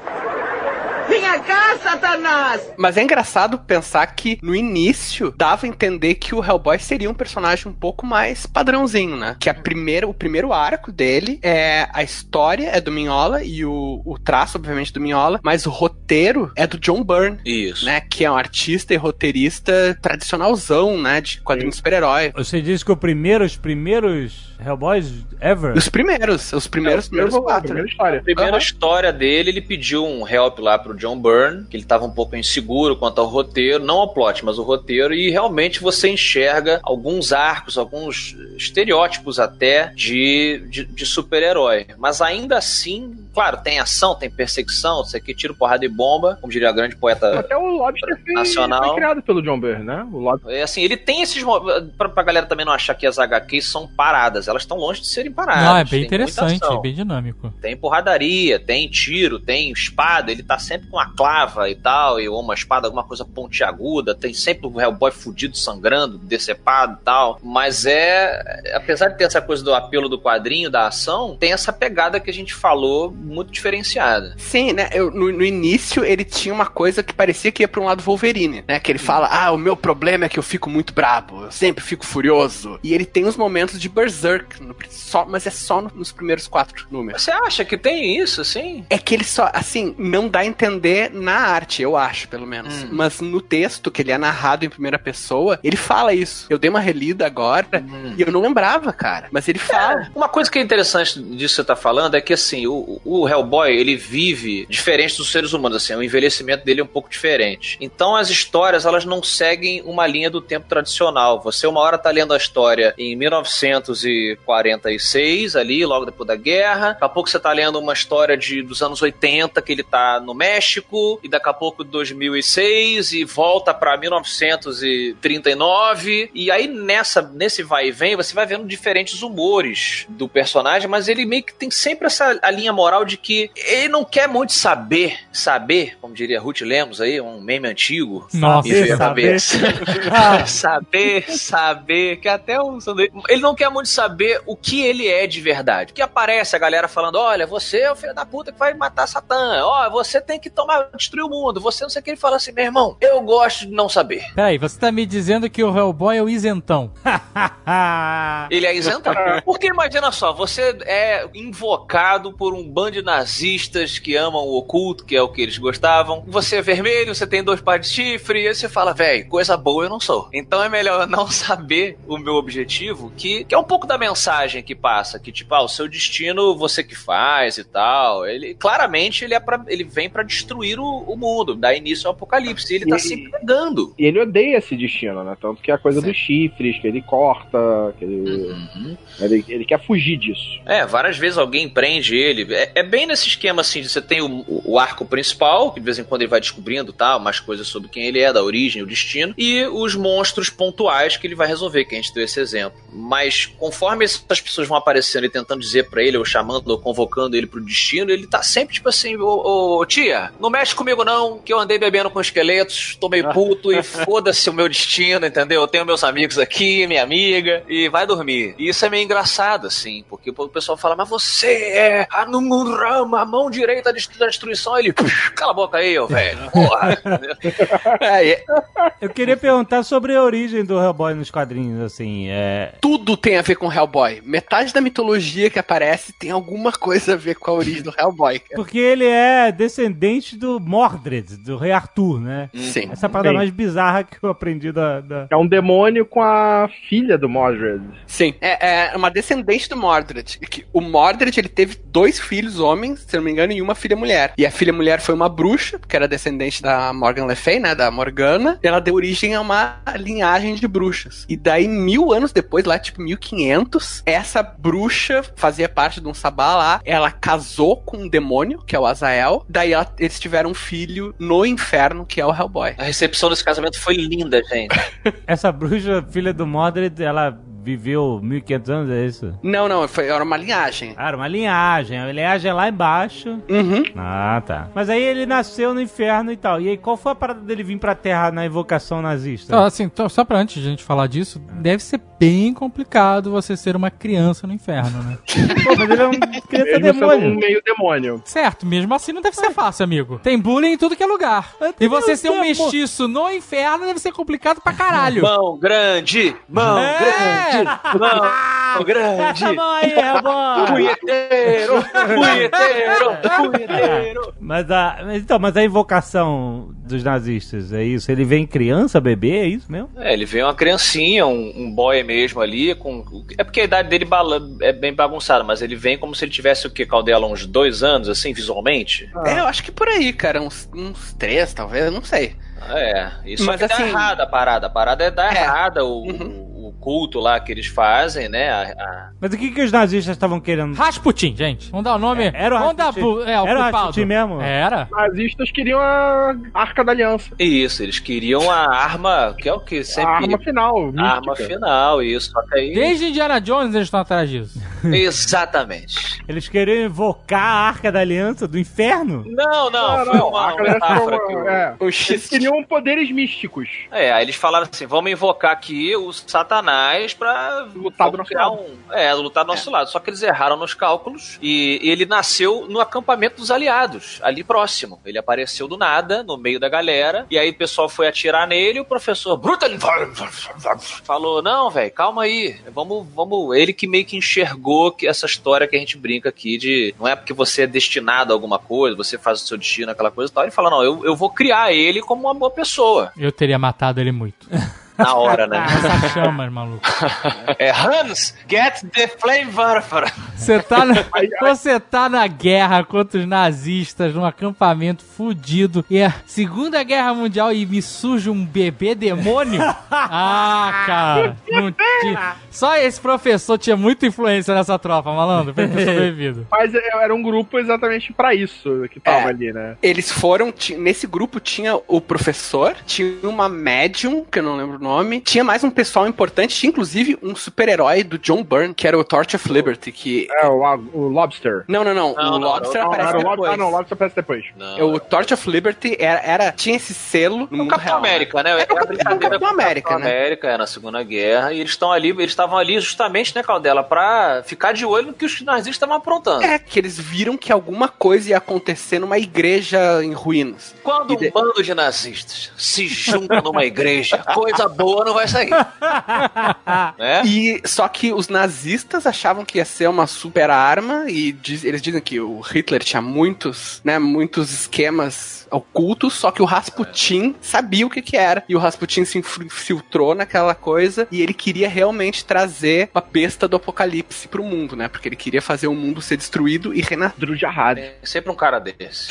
Vem cá, Satanás! Mas é engraçado pensar que no início dava a entender que o Hellboy seria um personagem um pouco mais padrãozinho, né? Que a primeira, o primeiro arco dele é a história é do Minhola e o, o traço, obviamente, do Minhola, mas o roteiro é do John Byrne. Isso. Né, que é um artista e roteirista tradicionalzão, né, de quadrinhos de super-herói. Você disse que o primeiro, os primeiros Hellboys ever? Os primeiros, os primeiros, É, primeiros primeiro- quatro. primeira história. A primeira história dele, ele pediu um help lá pro John Byrne, que ele tava um pouco inseguro quanto ao roteiro, não ao plot, mas o roteiro, e realmente você enxerga alguns arcos, alguns estereótipos até de, de, de super-herói. Mas ainda assim, claro, tem ação, tem perseguição, isso aqui tiro, porrada e bomba, como diria a grande poeta. Até o Lobster Nacional. foi criado pelo John Byrne, né? O Lobster. É assim, ele tem esses. Pra, pra galera também não achar que as HQs são paradas, elas estão longe de serem paradas. Não, é bem interessante, é bem dinâmico. Tem porradaria, tem tiro, tem espada, ele tá sempre com a clava e tal, e ou uma espada, alguma coisa pontiaguda, tem sempre o Hellboy fudido, sangrando, decepado e tal. Mas é. Apesar de ter essa coisa do apelo do quadrinho, da ação, tem essa pegada que a gente falou muito diferenciada. Sim, né? Eu, no, no início ele tinha uma coisa que parecia que ia pra um lado Wolverine, né? Que ele fala: Ah, o meu problema é que eu fico muito brabo, eu sempre fico furioso. E ele tem uns momentos de Berserk, no- só, mas é só no- nos primeiros quatro números. Você acha que tem isso, assim? É que ele só, assim, não dá a entender na arte, eu acho, pelo menos. Hum. Mas no texto, que ele é narrado em primeira pessoa, ele fala isso. Eu dei uma relida agora Hum. e eu não lembrava, cara. Mas ele fala. Uma coisa que é interessante disso que você tá falando é que, assim, o, o Hellboy, ele vive diferente dos seres humanos, assim, o envelhecimento dele é um pouco diferente. Então, as histórias, elas não seguem uma linha do tempo tradicional. Você, uma hora, tá lendo a história em 1946, ali, logo depois da guerra. Daqui a pouco você tá lendo uma história de, dos anos 80, que ele tá no México, e daqui a pouco 2006, e volta pra 1939. E aí, nessa, nesse vai e vem, você vai vendo diferentes humores do personagem, mas ele meio que tem sempre essa a linha moral de que ele não quer muito saber, saber, como diria Ruth Lemos aí, um meme antigo. Nossa, à saber. cabeça. *laughs* Ah, *laughs* saber, saber, que até um. Ele não quer muito saber o que ele é de verdade. Que aparece a galera falando: olha, você é o filho da puta que vai matar Satã. Ó, você tem que tomar, destruir o mundo. Você não sei o que. Ele fala assim: meu irmão, eu gosto de não saber. Peraí, você tá me dizendo que o Hellboy é o isentão. *laughs* Ele é isentão. *laughs* Porque imagina só, você é invocado por um bando de nazistas que amam o oculto, que é o que eles gostavam. Você é vermelho, você tem dois pares de chifre, e aí você fala, velho, coisa boa eu não sou. Então é melhor não *laughs* saber o meu objetivo, que, que é um pouco da mensagem que passa, que tipo, ah, o seu destino você que faz e tal. Ele claramente ele é para ele vem pra destruir o, o mundo, dar início ao apocalipse. E ele tá E- se pegando. E ele odeia esse destino, né? Tanto que é a coisa Sim. dos chifres, que ele corta, que ele, Uhum. ele, ele quer fugir disso. É, várias vezes alguém prende ele. É, é bem nesse esquema assim, você tem o, o arco principal, que de vez em quando ele vai descobrindo tal, mais coisas sobre quem ele é, da origem, o destino, e os monstros pontuais que ele vai resolver, que a gente deu esse exemplo. Mas conforme essas pessoas vão aparecendo e tentando dizer pra ele, ou chamando, ou convocando ele pro destino, ele tá sempre tipo assim, ô, ô, tia, não mexe comigo não, que eu andei bebendo com esqueletos, tô meio *laughs* puto e foda-se o meu destino, entendeu? Eu tenho meus amigos aqui, minha amiga, e vai dormir. E isso é meio engraçado, assim, porque o pessoal fala, mas você é a Numurama, a mão direita da destruição. Ele, "Pux, cala a boca aí, ô velho. *laughs* Porra. *laughs* é, é, eu queria perguntar sobre a origem do Hellboy nos quadrinhos, assim, é... Tudo tem a ver com Hellboy. Metade da mitologia que aparece tem alguma coisa a ver com a origem do Hellboy. cara. Porque ele é descendente do Mordred, do rei Arthur, né? Sim. Essa é a parada Sim. mais bizarra que eu aprendi da... da... É um demônio com a filha do Mordred. Sim. É, é uma descendente do Mordred. Que O Mordred, ele teve dois filhos homens, se não me engano, e uma filha mulher. E a filha mulher foi uma bruxa, que era descendente da Morgan Le Fay, né, da Morgana. E ela deu origem a uma linhagem de bruxas. E daí, mil anos depois, lá tipo 1500, essa bruxa fazia parte de um sabá lá. Ela casou com um demônio, que é o Azael. Daí ela- eles tiveram um filho no inferno, que é o Hellboy. a recepção desse casamento foi linda, gente. *laughs* Essa bruxa, filha do Mordred, ela viveu 1500 anos, é isso? Não, não, foi, era uma linhagem. Ah, era uma linhagem. A linhagem é lá embaixo. Uhum. Ah, tá. Mas aí ele nasceu no inferno e tal. E aí, qual foi a parada dele vir pra Terra na invocação nazista? Então, assim, então, só pra antes de a gente falar disso, deve ser bem complicado você ser uma criança no inferno, né? *laughs* Pô, mas ele é um criança Mesmo sendo um demônio. meio demônio. certo, mesmo assim não deve ser fácil, amigo. Tem bullying em tudo que é lugar. E você ser um mestiço no inferno deve ser complicado pra caralho. Mão grande, mão É. grande, mão. Sou grande. *laughs* Essa mão *laughs* aí, Hellboy! Punheteiro, punheteiro, *laughs* punheteiro. Mas a, mas então, mas a invocação dos nazistas, é isso? Ele vem criança, bebê, é isso mesmo? É, ele vê uma criancinha, um, um boy mesmo ali, com. É porque a idade dele bala- é bem bagunçada, mas ele vem como se ele tivesse o que, Caldela? Uns dois anos, assim, visualmente? É, eu acho que por aí, cara. Uns, uns três, talvez, eu não sei. É, isso Mas Mas dá assim- errada a parada. A parada é dar É. errada o, Uhum. Culto lá que eles fazem, né? A- a- Mas o que, que os nazistas estavam querendo? Rasputin, gente. Vamos dar o nome. É, era o Vamos dar Rasputin. pro- É, o Era. Rasputin mesmo? Era. Nazistas queriam a Arca da Aliança. Isso, eles queriam a arma, que é o que sempre. A arma final. a arma final, isso. Aí. Desde Indiana Jones eles estão atrás disso. *laughs* *laughs* Exatamente. Eles queriam invocar a Arca da Aliança do inferno? Não, não, Não, foi não, uma a Arca da Aliança metáfora era que uma- o- é. Um Eles queriam poderes místicos. É, aí eles falaram assim: vamos invocar aqui o Satanás pra Lutar do nosso criar lado. um. É, lutar do nosso lado. Só que eles erraram nos cálculos e ele nasceu no acampamento dos aliados, ali próximo. Ele apareceu do nada, no meio da galera, e aí o pessoal foi atirar nele e o professor Brutal falou: Não, velho, calma aí. Vamos, vamos. Ele que meio que enxergou que essa história que a gente brinca aqui de não é porque você é destinado a alguma coisa, você faz o seu destino, aquela coisa e tal. Ele fala: Não, eu, eu vou criar ele como uma boa pessoa. Eu teria matado ele muito. *laughs* Na hora, né? *laughs* Essa chamas, maluco. *laughs* É Hans, get the Flamewerfer. Você tá, na, *laughs* você tá na guerra contra os nazistas, num acampamento fudido, e é Segunda Guerra Mundial e me surge um bebê demônio? Ah, cara. Não tinha. Só esse professor tinha muita influência nessa tropa, malandro, pra ter sobrevivido. Mas é- era um grupo exatamente pra isso que tava É. ali, né? Eles foram. Nesse grupo tinha o professor, tinha uma médium, que eu não lembro o nome, tinha mais um pessoal importante, tinha inclusive um super-herói do John Byrne, que era o Torch of Liberty, que. É, o, o Lobster. Não, não, não. Não, o não, Lobster não, Não, aparece era o depois. Ah, não, o Lobster aparece depois. Não, É, O Torch of Liberty era, era- tinha esse selo no o Capitão real. né? América, né? É o a Capitão- brincadeira Capitão o América, Capitão né? América é na Segunda Guerra e eles estão ali, eles estavam ali justamente, né, Caldela, pra ficar de olho no que os nazistas estavam aprontando. É, que eles viram que alguma coisa ia acontecer numa igreja em ruínas. Quando E um de- bando de nazistas se junta numa igreja, coisa boa não vai sair. *laughs* né? E só que os nazistas achavam que ia ser uma super arma e diz- eles dizem que o Hitler tinha muitos, né, muitos esquemas ocultos, só que o Rasputin sabia o que que era. E o Rasputin se infil- infiltrou naquela coisa e ele queria realmente trazer a besta do apocalipse pro mundo, né? Porque ele queria fazer o mundo ser destruído e renascer. Drujahad. É sempre um cara desse.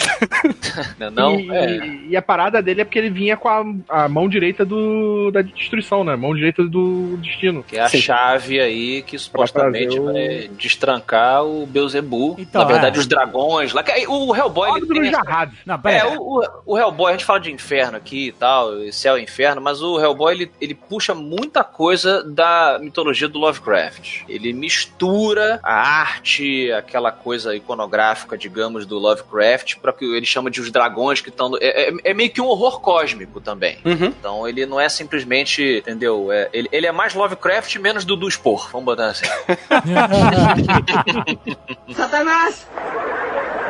*laughs* não, e, é. e a parada dele é porque ele vinha com a, a mão direita do, da destruição, né? Mão direita do destino. Que é a Sim. chave aí que supostamente o- vai destrancar o Beuzebu. Então, Na verdade, é. os dragões lá. O Hellboy. Ele o tem essa-. Não, É, o, o, o Hellboy, a gente fala de inferno aqui e tal, céu e inferno, mas o Hellboy ele, ele puxa muita coisa da mitologia do Lovecraft. Ele mistura a arte, aquela coisa iconográfica, digamos, do Lovecraft, para que ele chama de os dragões que estão. É, é- é meio que um horror cósmico também. Uhum. Então ele não é simplesmente, entendeu? É, ele, ele é mais Lovecraft menos Dudu Spor, vamos botar assim. *laughs* *laughs* Satanás!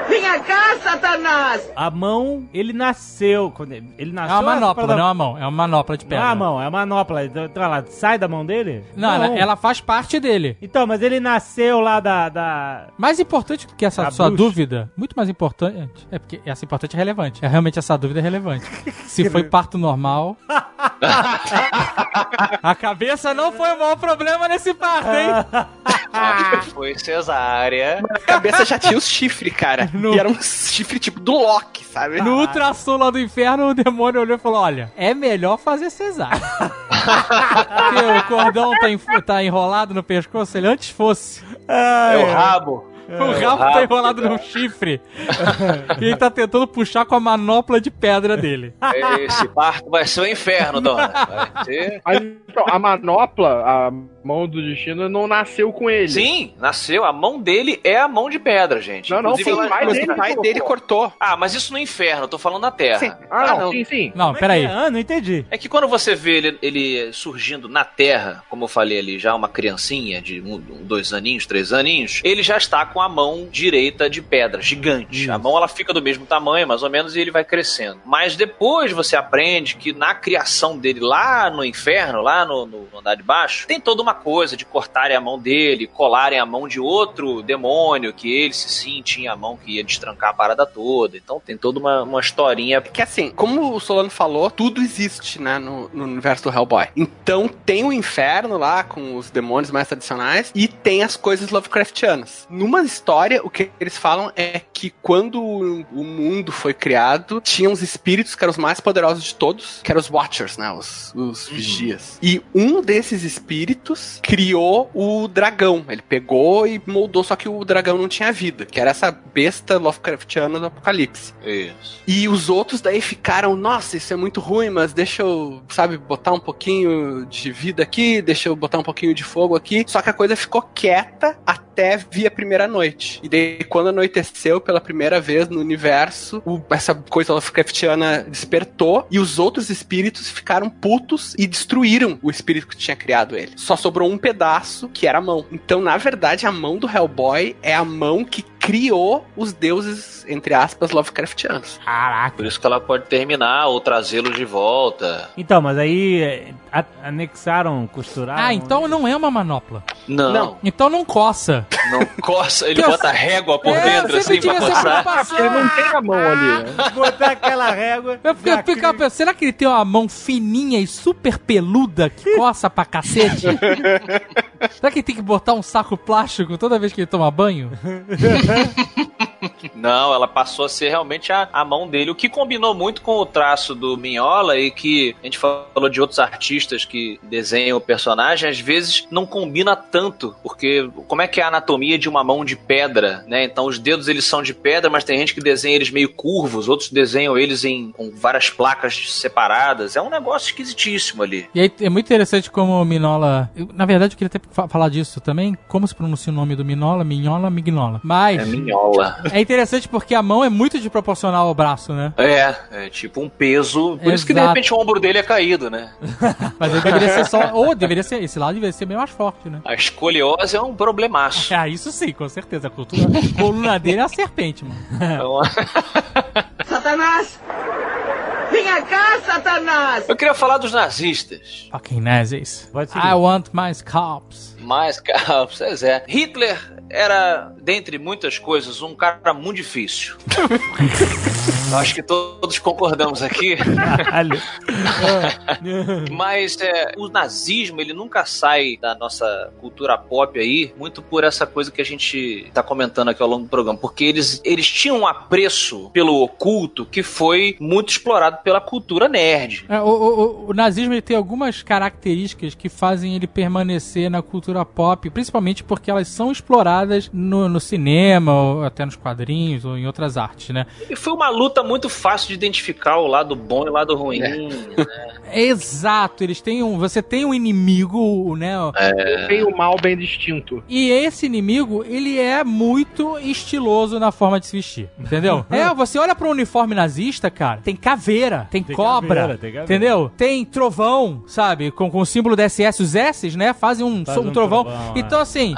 Venha cá, Satanás! A mão, ele nasceu. Quando ele, ele É nasceu. uma manopla, não é uma mão. É uma manopla de Não pedra. é a mão, é a manopla. Então ela sai da mão dele? Não, Ela, ela faz parte dele. Então, mas ele nasceu lá da. da... Mais importante do que essa A sua bruxa. dúvida, muito mais importante, é porque essa importante é relevante. É realmente essa dúvida é relevante. *laughs* Se foi parto normal. *laughs* a cabeça não foi o maior problema nesse parto, hein? *laughs* Acho que foi cesárea. A cabeça já tinha os chifres, cara. *laughs* No- E era um chifre tipo do Loki, sabe? No ultrassom lá do inferno, o demônio olhou e falou: Olha, é melhor fazer cesárea. *laughs* Porque o cordão tá, tá enrolado no pescoço, ele antes fosse. É o rabo. O rabo tá enrolado num chifre. *laughs* e ele tá tentando puxar com a manopla de pedra dele. Esse parto vai ser o inferno, dona. Vai ser. Mas então, a manopla, a mão do destino, não nasceu com ele. Sim, nasceu. A mão dele é a mão de pedra, gente. Não, não, foi o ela- pai Mas dele o pai dele cortou. Ah, mas isso no inferno, eu tô falando na Terra. Sim. Ah, não, não. sim, sim. Não, Como peraí. é? Ah, não entendi. É que quando você vê ele, ele surgindo na Terra, como eu falei ali, já uma criancinha de um, dois aninhos, três aninhos, ele já está com a mão direita de pedra, gigante. A mão ela fica do mesmo tamanho, mais ou menos, e ele vai crescendo. Mas depois você aprende que na criação dele lá no inferno, lá no, no andar de baixo, tem toda uma coisa de cortarem a mão dele, colarem a mão de outro demônio, que ele se sim tinha a mão que ia destrancar a parada toda. Então tem toda uma, uma historinha. Que assim, como o Solano falou, tudo existe, né, no, no universo do Hellboy. Então tem o inferno lá com os demônios mais tradicionais e tem as coisas Lovecraftianas. Numa história, o que eles falam é que quando o mundo foi criado, tinha uns espíritos que eram os mais poderosos de todos, que eram os Watchers, né, os, os vigias. E um desses espíritos criou o dragão. Ele pegou e moldou, só que o dragão não tinha vida, que era essa besta Lovecraftiana do Apocalipse. Isso. E os outros daí ficaram, nossa, isso é muito ruim, mas deixa eu, sabe, botar um pouquinho de vida aqui, deixa eu botar um pouquinho de fogo aqui. Só que a coisa ficou quieta até vir a primeira noite. E daí, quando anoiteceu pela primeira vez no universo, o- essa coisa Lovecraftiana despertou e os outros espíritos ficaram putos e destruíram o espírito que tinha criado ele. Só sobrou um pedaço, que era a mão. Então, na verdade, a mão do Hellboy é a mão que criou os deuses, entre aspas, Lovecraftianos. Caraca. Por isso que ela pode terminar ou trazê-lo de volta. Então, mas aí é, a- anexaram, costuraram. Ah, então não é uma manopla. Não, Não. não, Então não coça. coça. Ele *laughs* eu- bota régua por É, dentro, assim, pra coçar. Ele não tem a mão ali, né? *laughs* Botar aquela régua. Eu cria- pensando, será que ele tem uma mão fininha e super peluda que *laughs* coça pra cacete? será que ele tem que botar um saco plástico toda vez que ele toma banho? Huh? *laughs* Não, ela passou a ser realmente a, a mão dele, o que combinou muito com o traço do Minhola e que a gente falou de outros artistas que desenham o personagem, às vezes não combina tanto, porque como é que é a anatomia de uma mão de pedra, né? Então os dedos eles são de pedra, mas tem gente que desenha eles meio curvos, outros desenham eles em com várias placas separadas. É um negócio esquisitíssimo ali. E aí é muito interessante como o Minola. eu, na verdade, eu queria até fa- falar disso também. Como se pronuncia o nome do Minola? Minhola, Mignola. Mas. É Minhola. É interessante porque a mão é muito desproporcional ao braço, né? É, é tipo um peso. Por isso que de Exato. repente o ombro dele é caído, né? *laughs* Mas ele deveria ser só. Ou deveria ser. Esse lado deveria ser bem mais forte, né? A escoliose é um problemaço. Ah, isso sim, com certeza. A cultura, a coluna dele é a serpente, mano. Então, *laughs* Satanás! Venha cá, Satanás! eu queria falar dos nazistas. Fucking nazis. I want my scalps. Mas, cara, *laughs* pois é. Hitler era, dentre muitas coisas, um cara muito difícil. *laughs* Acho que todos concordamos aqui. *laughs* Mas é, o nazismo, ele nunca sai da nossa cultura pop aí, muito por essa coisa que a gente tá comentando aqui ao longo do programa. Porque eles, eles tinham um apreço pelo oculto que foi muito explorado pela cultura nerd. É, o, o- o- o nazismo ele tem algumas características que fazem ele permanecer na cultura pop, principalmente porque elas são exploradas no, no cinema, ou até nos quadrinhos, ou em outras artes, né? E foi uma luta muito fácil de identificar o lado bom e o lado ruim. né? *laughs* Exato, eles têm um. Você tem um inimigo, né? Tem o mal bem distinto. E esse inimigo, ele é muito estiloso na forma de se vestir, entendeu? é, você olha pro uniforme nazista, cara, tem caveira, tem, Tem cobra, caveira, tem caveira. entendeu? Tem trovão, sabe? Com, com o símbolo da SS, os S, né? Fazem um, Faz um um trovão. Trovão, Então, assim,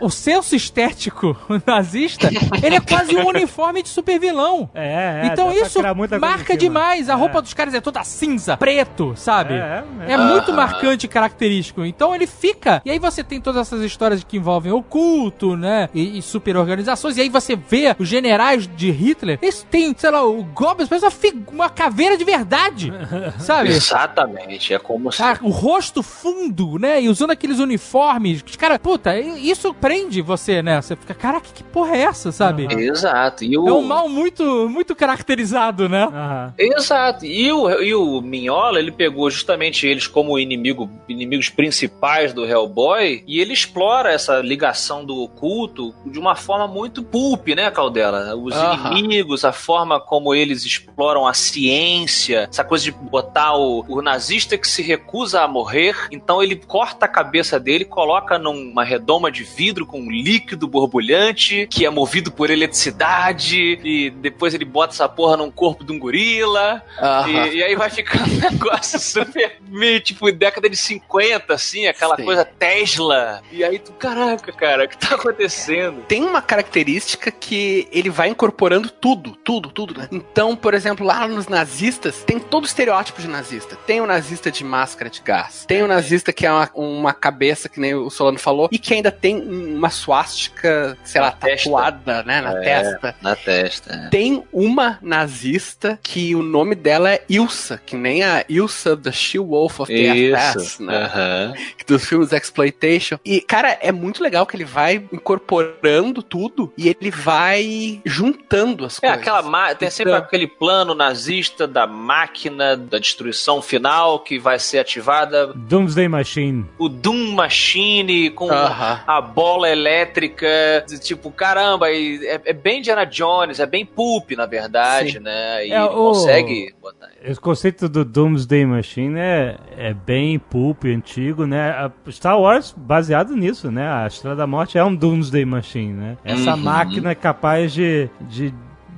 o senso estético *laughs* nazista, ele é quase um uniforme de super vilão. É, é. então isso marca demais. A É. roupa dos caras é toda cinza, preto, sabe? É, É é. muito marcante e característico. Então ele fica. E aí você tem todas essas histórias que envolvem oculto, né? E, e super organizações. E aí você vê os generais de Hitler. Eles têm, sei lá, o Goebbels parece uma, uma caveira de verdade. *laughs* sabe? Exatamente, é como se. Ah, o rosto fundo, né? E usando aqueles uniformes. Os caras, puta, isso prende você, né? Você fica, caraca, que porra é essa, sabe? Exato. E o... É um mal muito, muito caracterizado, né? Aham. Exato. E o, e o Minhola, ele pegou justamente eles como inimigo, inimigos principais do Hellboy, e ele explora essa ligação do oculto de uma forma muito pulp, né, Caldela? Os Aham. inimigos, a forma como eles exploram a ciência, essa coisa de botar o, o nazista que se recusa a morrer, então ele corta a cabeça dele, coloca numa redoma de vidro com um líquido borbulhante que é movido por eletricidade, e depois ele bota essa porra num corpo de um gorila. Aham. E, e aí vai ficando *laughs* um negócio super meio tipo década de 50, assim, aquela Sim. coisa Tesla. E aí tu, caraca, cara, o que tá acontecendo? Tem uma característica que ele vai incorporando tudo, tudo, tudo, né? Então, por exemplo, lá nos nazistas, tem todo o estereótipo de nazista. Tem o nazista de máscara de gás. Tem o nazista que é uma, uma cabeça, que nem o Solano falou, e que ainda tem uma suástica, sei lá, Na testa. tatuada, né, na É. testa. Na testa. Tem uma nazista que o nome dela é Ilsa, que nem a Ilsa the She-Wolf of the Isso. FS, né? Aham. dos filmes Exploitation. E, cara, é muito legal que ele vai incorporando tudo e ele vai juntando as É coisas. aquela ma- tem sempre Então- aquele plano nazista da máquina da destruição final que vai ser ativada, Doomsday Machine. o Doom Machine com Aham. a bola elétrica, de tipo, caramba, e é, é bem Diana Jones, é bem Pulp, na verdade, Sim. né? E É, o- consegue botar. Esse conceito do Doomsday Machine é, é bem pulp, antigo, né? A Star Wars baseado nisso, né? A Estrela da Morte é um Doomsday Machine, né? Essa Uhum. máquina é capaz de, de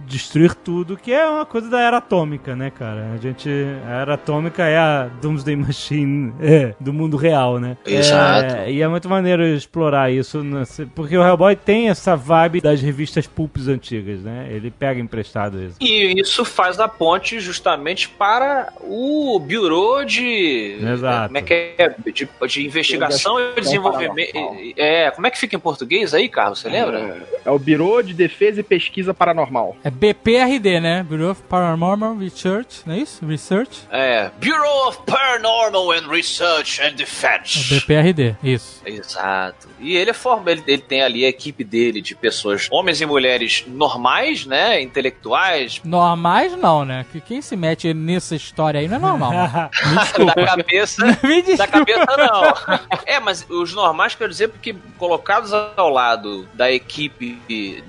destruir tudo, que é uma coisa da era atômica, né, cara? A gente... A era atômica é a Doomsday Machine *laughs* é, do mundo real, né? Exato. É, e é muito maneiro explorar isso, nesse- porque o Hellboy tem essa vibe das revistas pulps antigas, né? Ele pega emprestado isso. E isso faz a ponte justamente para o Bureau de. Exato. Como é que é? De, de investigação e desenvolvimento. É, como é que fica em português aí, Carlos? Você lembra? É o Biro de Defesa e Pesquisa Paranormal. É BPRD, né? Bureau of Paranormal Research, não é isso? Research? É. Bureau of Paranormal and Research and É Defense. BPRD, isso. Exato. E ele é forma, ele, ele tem ali a equipe dele de pessoas, homens e mulheres normais, né? Intelectuais, Normais não, né? Que quem se mete nessa história aí não é normal. né? *laughs* da cabeça. *laughs* Da cabeça não. É, mas os normais quero dizer porque colocados ao lado da equipe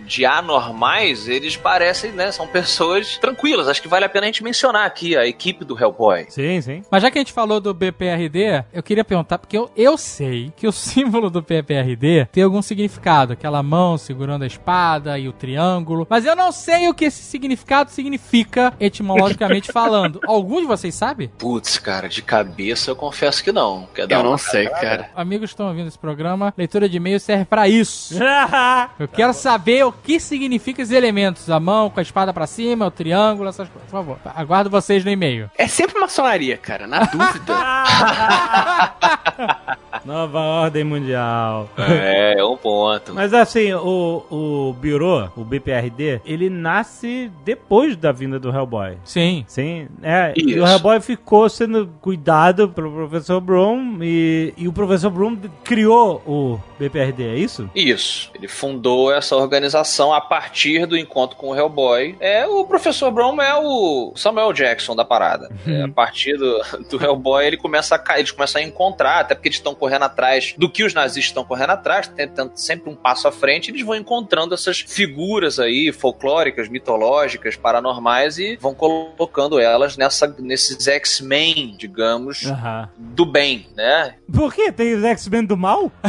de anormais, eles parecem, né, são pessoas tranquilas. Acho que vale a pena a gente mencionar aqui a equipe do Hellboy. Sim, sim. Mas já que a gente falou do BPRD, eu queria perguntar, porque eu, eu sei que o *laughs* símbolo do BPRD tem algum significado. Aquela mão segurando a espada e o triângulo. Mas eu não sei o que esse significado significa, etimologicamente *laughs* falando. Alguns de vocês sabem? Putz, cara, de cabeça eu confesso que não. Quer dar Eu não sei, cara. Amigos que estão ouvindo esse programa, leitura de e-mail serve pra isso. *laughs* Eu quero saber o que significa esses elementos. A mão com a espada pra cima, o triângulo, essas coisas. Por favor, aguardo vocês no e-mail. É sempre maçonaria, cara, na dúvida. *laughs* *laughs* Nova ordem mundial. É, é um ponto. Mas assim, o, o Bureau, o BPRD, ele nasce depois da vinda do Hellboy. Sim. Sim, é. E o Hellboy ficou sendo cuidado pelo professor Broom e, e o professor Broom criou o BPRD, é isso? Isso. Ele fundou essa organização a partir do encontro com o Hellboy. É, o professor Brown é o Samuel Jackson da parada. É, a partir do, *laughs* do Hellboy, ele começa a, eles começam a encontrar, até porque eles estão correndo atrás do que os nazistas estão correndo atrás, tentando sempre um passo à frente, eles vão encontrando essas figuras aí, folclóricas, mitológicas, paranormais, e vão colocando elas nessa, nesses X-Men, digamos, Aham. do bem, né? Por quê? Tem os X-Men do mal? *laughs*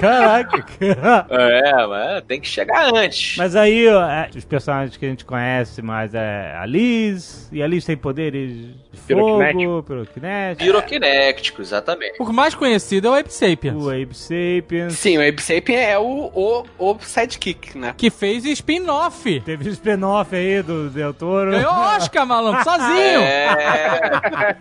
Caraca. É, mas tem que chegar antes. Mas aí, é, os personagens que a gente conhece mais é a Liz, e a Liz tem poderes de fogo, Piroquinético. piroquinético, exatamente. O mais conhecido é o Ape Sapiens. o Abe Sapiens. Sim, o Abe Sapien é o, o, o sidekick, né? Que fez spin-off. Teve o spin-off aí do Del Toro. Ganhou Oscar, malandro, sozinho. É.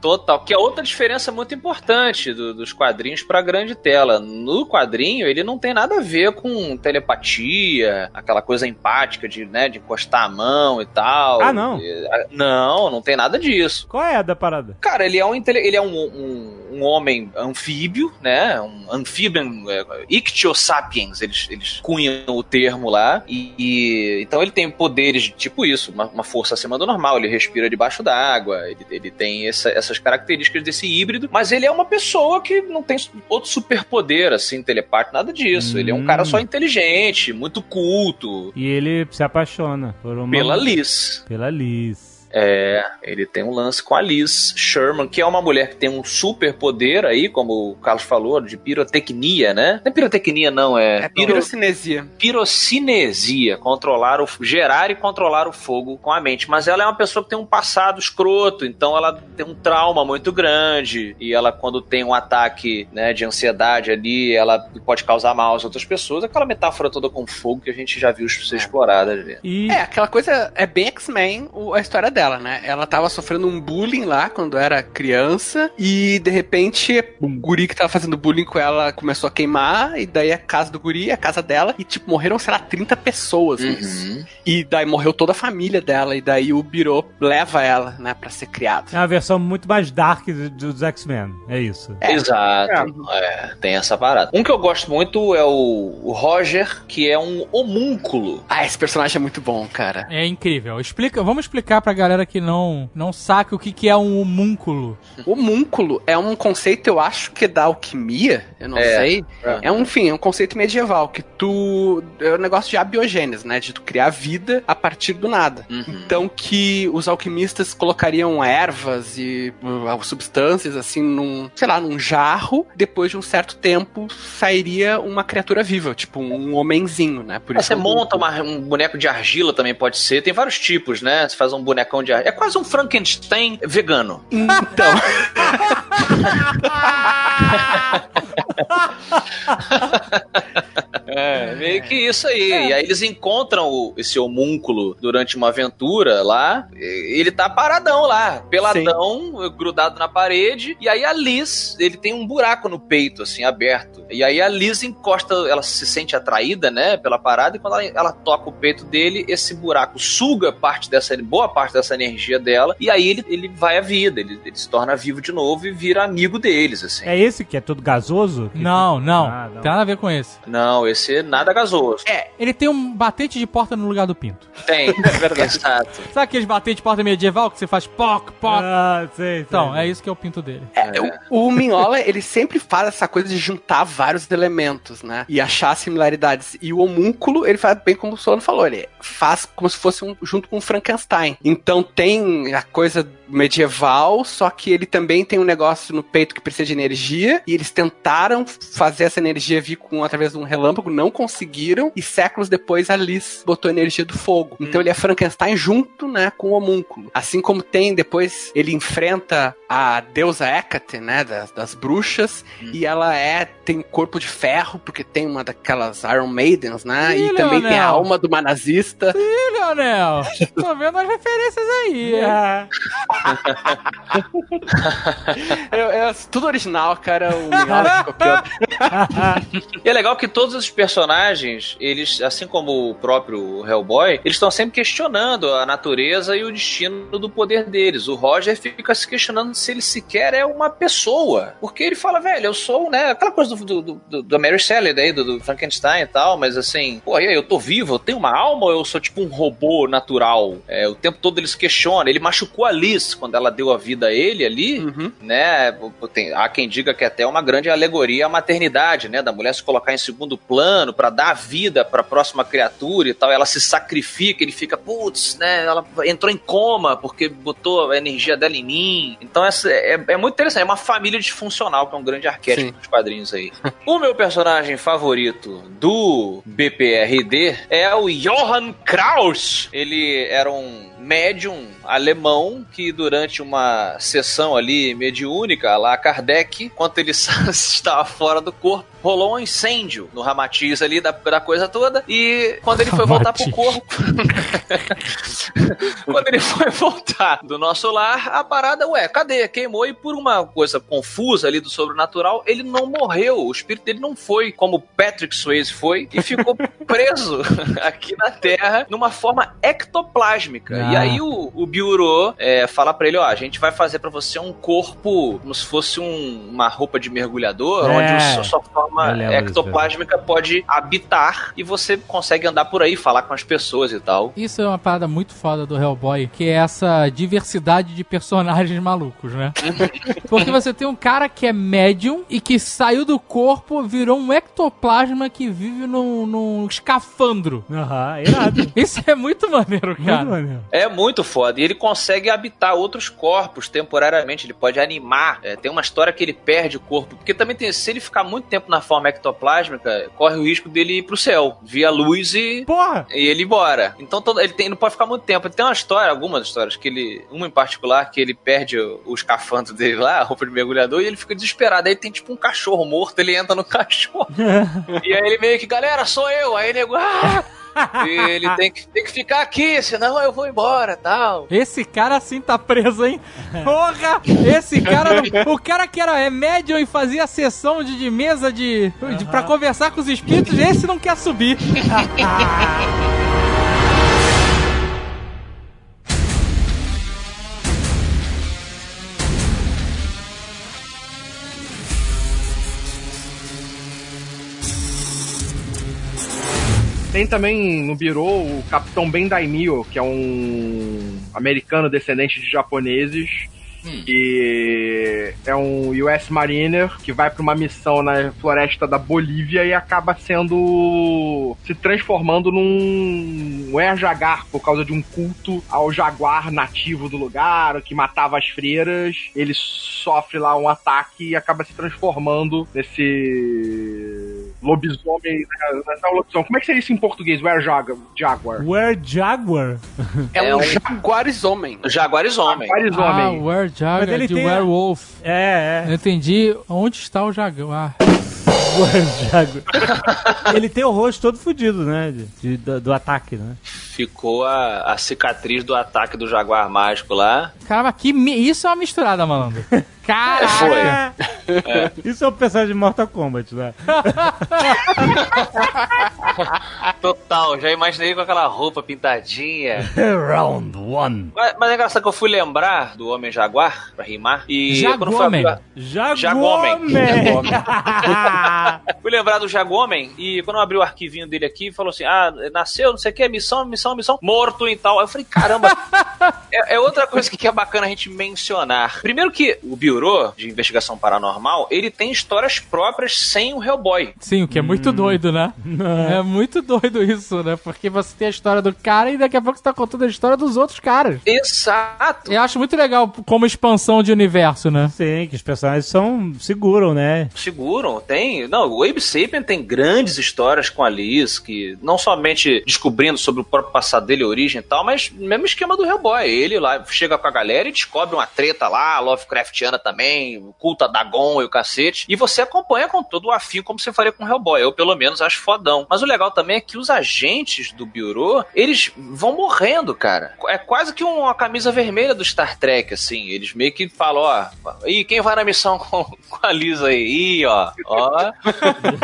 Total. Que é outra diferença muito importante do- dos quadrinhos pra grande tela. No quadrinho, ele não tem nada a ver com telepatia, aquela coisa empática de, né, de encostar a mão e tal. Ah, não? E- a- Não, não tem nada disso. Qual é a da parada? Cara, ele é um, ele é um, um, um homem anfíbio, né? Um amphibian, é, Ichthyosapiens, eles, eles cunham o termo lá. E, e- então ele tem poderes de tipo isso, uma, uma força acima do normal. Ele respira debaixo d'água, ele, ele tem essa- essas características desse híbrido. Mas ele é uma pessoa que não tem outro superpoder, assim, telepático, nada disso. Ele é um Hum. cara só inteligente, muito culto. E ele se apaixona por uma... Pela Liz. Pela Liz. É, ele tem um lance com a Liz Sherman, que é uma mulher que tem um super poder aí, como o Carlos falou, de pirotecnia, né? Não é pirotecnia, não, é. É piro- pirocinesia. pirocinesia, controlar o gerar e controlar o fogo com a mente. Mas ela é uma pessoa que tem um passado escroto, então ela tem um trauma muito grande e ela quando tem um ataque, né, de ansiedade ali, ela pode causar mal às outras pessoas. Aquela metáfora toda com fogo que a gente já viu ser explorada ali. E É, aquela coisa é bem X-Men a história dela, né? Ela tava sofrendo um bullying lá quando era criança e de repente o guri que tava fazendo bullying com ela começou a queimar e daí a casa do guri, a casa dela e tipo morreram, sei lá, 30 pessoas nisso. Uhum. E daí morreu toda a família dela e daí o Biro leva ela, né, pra ser criado. é uma versão muito mais dark do- dos X-Men. É isso. Exato. É, tem essa parada. Um que eu gosto muito é o, o Roger, que é um homúnculo. Ah, esse personagem é muito bom, cara. É incrível. Explica, vamos explicar pra galera que não, não saca o que, que é um homúnculo. O homúnculo é um conceito, eu acho que é da alquimia, eu não É. sei. É. É um, enfim, é um conceito medieval, que tu. É um negócio de abiogênese, né? De tu criar vida a partir do nada. Uhum. Então que os alquimistas colocariam ervas e uh, substâncias assim num, sei lá, num jarro, depois de um certo tempo sairia uma criatura viva, tipo um homenzinho, né? Por Ah, Você o monta uma- um boneco de argila também pode ser. Tem vários tipos, né? Você faz um de. É quase um Frankenstein vegano. Então, *laughs* *laughs* É, meio que isso aí. E aí eles encontram o- esse homúnculo durante uma aventura lá. Ele tá paradão lá, peladão, grudado na parede. E aí a Liz, ele tem um buraco no peito, assim, aberto. E aí a Liz encosta, ela se sente atraída, né, pela parada. E quando ela, ela toca o peito dele, esse buraco suga parte dessa, boa parte dessa energia dela. E aí ele, ele vai à vida, ele, ele se torna vivo de novo e vira amigo deles, assim. É esse que é todo gasoso? Que Não, não. Ah, não. Tem nada a ver com esse. Não, esse é nada gasoso. Ele tem um batente de porta no lugar do pinto. Tem, é verdade. *laughs* Exato. Sabe aqueles batentes de porta medieval que você faz poc, poc? Ah, sei, sei. Então, é isso que é o pinto dele. É, o, o Minhola, ele sempre faz essa coisa de juntar vários elementos, né? E achar similaridades. E o homúnculo, ele faz bem como o Solano falou, ele faz como se fosse um, junto com o Frankenstein. Então tem a coisa medieval, só que ele também tem um negócio no peito que precisa de energia, e eles tentaram fazer essa energia vir com através de um relâmpago, não conseguiram, e séculos depois a Liz botou a energia do fogo. Então ele é Frankenstein junto, né, com o homúnculo. Assim como tem depois ele enfrenta a deusa Hecate, né, das, das bruxas, e ela é tem corpo de ferro porque tem uma daquelas Iron Maidens, né? Ih, e também tem a alma de uma nazista. Ih, Leonel, tô vendo as referências aí. É. É, é tudo original, cara. O. *laughs* E é legal que todos esses personagens, eles, assim como o próprio Hellboy, eles estão sempre questionando a natureza e o destino do poder deles. O Roger fica se questionando se ele sequer é uma pessoa. Porque ele fala, velho, eu sou, né, aquela coisa do, do, do, do Mary Shelley daí, do, do Frankenstein e tal, mas assim, pô, e aí, eu tô vivo, eu tenho uma alma ou eu sou tipo um robô natural? É, o tempo todo ele se questiona. Ele machucou a Liz quando ela deu a vida a ele ali, Uhum. né? Tem, há quem diga que é até uma grande alegoria à maternidade, né? Da mulher se colocar em segundo plano pra dar vida pra próxima criatura e tal. Ela se sacrifica, ele fica, putz, né? Ela entrou em coma porque botou a energia dela em mim. Então essa é, é muito interessante. É uma família disfuncional, que é um grande arquétipo Sim. dos quadrinhos aí. o meu personagem favorito do BPRD é o Johann Kraus. Ele era um médium alemão que durante uma sessão ali mediúnica lá Kardec, enquanto ele *laughs* estava fora do corpo, rolou um incêndio no Ramatiz ali da, da coisa toda e quando ele foi voltar pro corpo *laughs* quando ele foi voltar do nosso lar, a parada, ué, cadê? Queimou e por uma coisa confusa ali do sobrenatural, ele não morreu. O espírito dele não foi como Patrick Swayze foi e ficou *laughs* preso *laughs* aqui na Terra numa forma ectoplásmica. Ah. E aí o, o Biuro é, fala pra ele, ó, a gente vai fazer pra você um corpo como se fosse um- uma roupa de mergulhador, É. onde o- a sua forma ectoplásmica pode habitar e você consegue andar por aí, falar com as pessoas e tal. Isso é uma parada muito foda do Hellboy, que é essa diversidade de personagens malucos, né? *laughs* Porque você tem um cara que é médium e que saiu do corpo, virou um ectoplasma que vive num, num escafandro. Aham, irado. *laughs* Isso é muito maneiro, Muito cara. maneiro. É muito foda. E ele consegue habitar outros corpos temporariamente. Ele pode animar. É, tem uma história que ele perde o corpo. Porque também tem, se ele ficar muito tempo na forma ectoplásmica, corre o risco dele ir pro céu, via luz e. Porra! E ele ir embora. Então todo- ele tem- não pode ficar muito tempo. Tem uma história, algumas histórias, que ele. Uma em particular, que ele perde o, o escafandro dele lá, a roupa de mergulhador, e ele fica desesperado. Aí tem tipo um cachorro morto, ele entra no *laughs* cachorro. *laughs* e aí ele meio que, galera, sou eu. Aí nego. Ah! Ele tem que, tem que ficar aqui, senão eu vou embora tal. Esse cara assim tá preso, hein? Porra! Esse cara. não- O cara que era é, médium e fazia sessão de, de mesa de, de. pra conversar com os espíritos, esse não quer subir. *laughs* Tem também no Biro o Capitão Ben Daimyo, que é um americano descendente de japoneses. Que é um US Mariner que vai pra uma missão na floresta da Bolívia e acaba sendo. se transformando num Air Jagar por causa de um culto ao jaguar nativo do lugar, que matava as freiras. Ele sofre lá um ataque e acaba se transformando nesse lobisomem. né? Não é lobisomem. Como é que seria isso em português? Air Jaguar. Jaguar. Where Jaguar? É, É um jaguares homem. Jaguares homem. Jaguares Ah, Jagger Mas ele de tem Werewolf. É, Eu é. entendi onde está o jaguar. *laughs* Where Jaguar. *laughs* Ele tem o rosto todo fudido, né? de- de- do, do ataque, né? Ficou a, a cicatriz do ataque do Jaguar Mágico lá. Caramba, que mi- isso é uma misturada, malandro. *laughs* Caraca! É. Isso é o personagem de Mortal Kombat, né? *laughs* Total, já imaginei com aquela roupa pintadinha. *laughs* Round one. Mas, mas é engraçado que eu fui lembrar do Homem Jaguar, pra rimar. E quando fui Jaguarman. abrir- Jaguarman. Fui lembrar do Jagomem e quando eu abri o arquivinho dele aqui, falou assim: ah, nasceu, não sei o que, missão, missão, missão, morto e tal. Aí eu falei: caramba, *laughs* é, é outra coisa que é bacana a gente mencionar. Primeiro que o Bureau de Investigação Paranormal, ele tem histórias próprias sem o Hellboy. Sim, o que é muito doido, né? É muito doido isso, né? Porque você tem a história do cara e daqui a pouco você tá contando a história dos outros caras. Exato. Eu acho muito legal como expansão de universo, né? Sim, que os personagens são. seguram, né? Seguram, tem. Não, o Abe Sapien tem grandes histórias com a Liz, que não somente descobrindo sobre o próprio passado dele, origem e tal, mas mesmo esquema do Hellboy. Ele lá chega com a galera e descobre uma treta lá, Lovecraftiana também, o culto a Dagon e o cacete. E você acompanha com todo o afim como você faria com o Hellboy. Eu, pelo menos, acho fodão. Mas o legal também é que os agentes do Bureau, eles vão morrendo, cara. É quase que uma camisa vermelha do Star Trek, assim. Eles meio que falam, ó, e quem vai na missão com, com a Liz aí? Ih, ó, ó.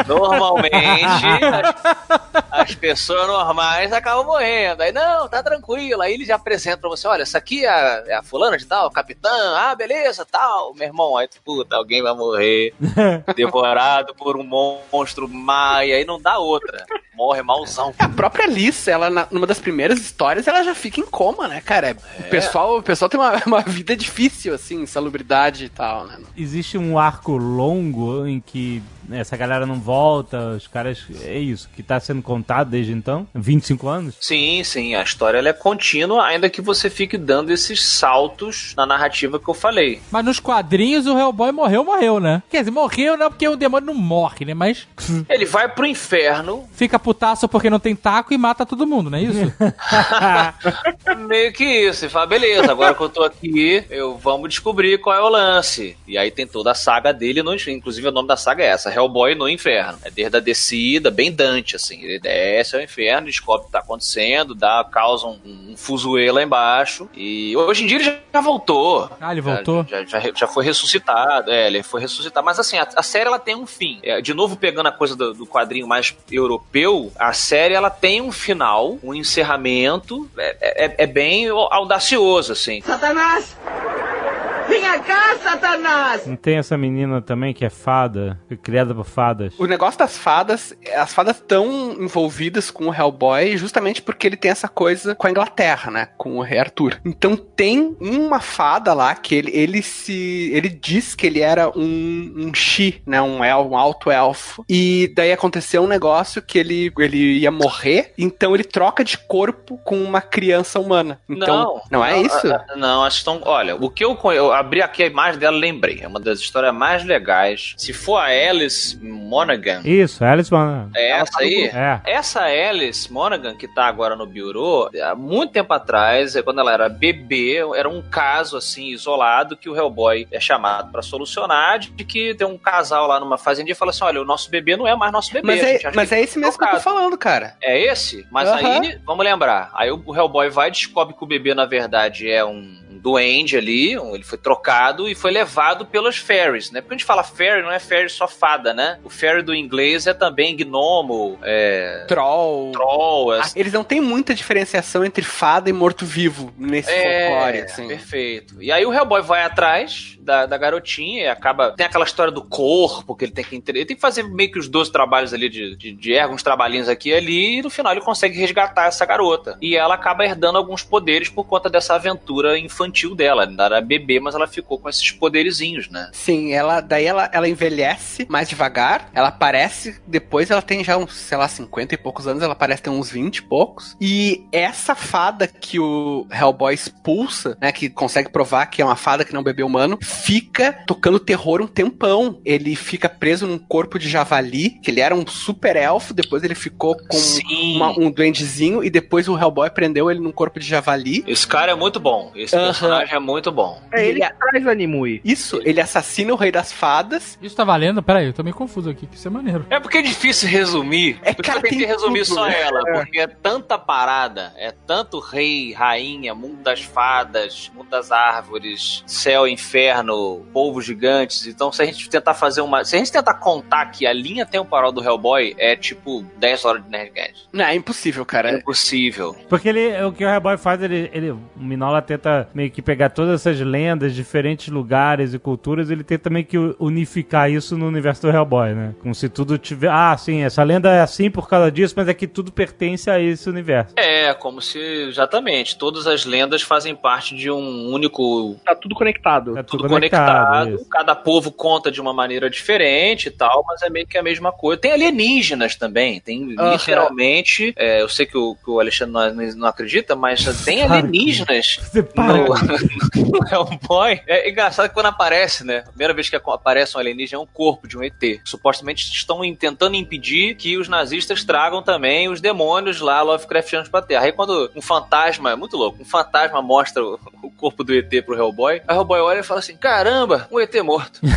Normalmente, as, as pessoas normais acabam morrendo. Aí, não, tá tranquilo. Aí eles já apresentam pra você: olha, essa aqui é a, é a fulana de tal, capitã, ah, beleza, tal. Meu irmão, aí, puta, alguém vai morrer *laughs* devorado por um monstro maia. Aí não dá outra. Morre malzão. A própria Alice, ela, na- numa das primeiras histórias, ela já fica em coma, né, cara? O, pessoal, o pessoal tem uma, *laughs* uma vida difícil, assim, insalubridade e tal, né? Existe um arco longo em que essa galera não volta, os caras. É isso, que tá sendo contado desde então? 25 anos? Sim, sim, a história ela é contínua, ainda que você fique dando esses saltos na narrativa que eu falei. Mas nos quadrinhos o Hellboy morreu, morreu, né? Quer dizer, morreu não porque o demônio não morre, né? Mas *laughs* Ele vai pro inferno, fica putaço porque não tem taco e mata todo mundo, não é isso? *laughs* *laughs* meio que isso, e fala, beleza, agora que eu tô aqui, eu vamos descobrir qual é o lance. E aí tem toda a saga dele, no, inclusive o nome da saga é essa, Hellboy no inferno. É desde a descida, bem Dante, assim. Ele desce ao inferno, descobre o que tá acontecendo, dá, causa um, um fuzuê lá embaixo. E hoje em dia ele já voltou. Ah, ele voltou? Já, já, já foi ressuscitado, é, ele foi ressuscitado. Mas assim, a, a série ela tem um fim. É, de novo, pegando a coisa do, do quadrinho mais europeu, a série ela tem um final, um encerramento. É, é, é bem audacioso, assim. Satanás! Venha cá, Satanás! Não tem essa menina também que é fada, criada por fadas? O negócio das fadas, as fadas estão envolvidas com o Hellboy justamente porque ele tem essa coisa com a Inglaterra, né? Com o rei Arthur. Então tem uma fada lá que ele, ele se. Ele diz que ele era um, um Shi, né? Um, el, um alto elfo. E daí aconteceu um negócio que ele, ele ia morrer, então ele troca de corpo com uma criança humana. Então, não, não, é isso? ah, ah, Não, acho que estão. Olha, o que eu, eu abri aqui a imagem dela, lembrei. É uma das histórias mais legais. Se for a Alice Monaghan, Isso, Alice Monaghan. é essa aí. É. Essa Alice Monaghan, que tá agora no Bureau, há muito tempo atrás, é, quando ela era bebê, era um caso assim, isolado, que o Hellboy é chamado pra solucionar, de que tem um casal lá numa fazendinha e fala assim: olha, o nosso bebê não é mais nosso bebê. Mas é, mas é esse mesmo que eu tô trocado." falando, cara. É esse? Mas aí, vamos lembrar. Aí o Hellboy vai e descobre que o bebê, na verdade, é um duende ali, ele foi trocado e foi levado pelas fairies, né? Porque a gente fala fairy, não é fairy só fada, né? O fairy do inglês é também gnomo, é... Troll. Troll, é... Ah, Eles não têm muita diferenciação entre fada e morto-vivo nesse folclore, É, assim. perfeito. E aí o Hellboy vai atrás da, da garotinha e acaba. Tem aquela história do corpo que ele tem que entre- Ele tem que fazer meio que os 12 trabalhos ali de, de, de ergo, uns trabalhinhos aqui e ali, e no final ele consegue resgatar essa garota. E ela acaba herdando alguns poderes por conta dessa aventura infantil dela. Ela era bebê, mas ela ficou com esses poderizinhos, né? Sim, ela, daí ela, ela envelhece mais devagar, ela aparece, depois ela tem já uns, sei lá, 50 e poucos anos, ela parece ter uns 20 e poucos. E essa fada que o Hellboy expulsa, né, que consegue provar que é uma fada que não bebê humano, fica tocando terror um tempão. Ele fica preso num corpo de javali, que ele era um super elfo, depois ele ficou com uma- um duendezinho, e depois o Hellboy prendeu ele num corpo de javali. Esse cara é muito bom. Esse Aham. personagem é muito bom. É ele Ele- que traz a Nimue. Isso, ele assassina o rei das fadas, Isso tá valendo? Peraí, eu tô meio confuso aqui, que isso é maneiro. É porque é difícil resumir. É, porque cara, eu tentei resumir tudo, só né? ela, porque é tanta parada, é tanto rei, rainha, mundo das fadas, mundo das árvores, céu, inferno, povos gigantes. Então, se a gente tentar fazer uma. Se a gente tentar contar que a linha temporal do Hellboy é tipo 10 horas de Nerdcast. Não, é impossível, É cara. impossível. Porque ele, o que o Hellboy faz, ele, ele, o Minola tenta meio que pegar todas essas lendas, diferentes lugares e culturas, ele tenta meio que unificar isso no universo do Hellboy, né? Como se tudo tiver, ah, sim, essa lenda é assim por causa disso, mas é que tudo pertence a esse universo. É, como se. Exatamente. Todas as lendas fazem parte de um único Tá tudo conectado. É tudo conectado. Cada povo conta de uma maneira diferente e tal, mas é meio que a mesma coisa. Tem alienígenas também. Tem Aham. literalmente. é, eu sei que o, que o Alexandre não, não acredita, mas tem alienígenas. *laughs* Você para. No, *laughs* no Hellboy. É engraçado que quando aparece, né? A primeira vez que aparece um alienígena é um corpo de um ET. Supostamente estão tentando impedir que os nazistas tragam também os demônios lá, Lovecraftianos pra Terra. Aí quando um fantasma, é muito louco, um fantasma mostra o, o corpo do ET pro Hellboy, o Hellboy olha e fala assim: caramba, um ET morto. *laughs*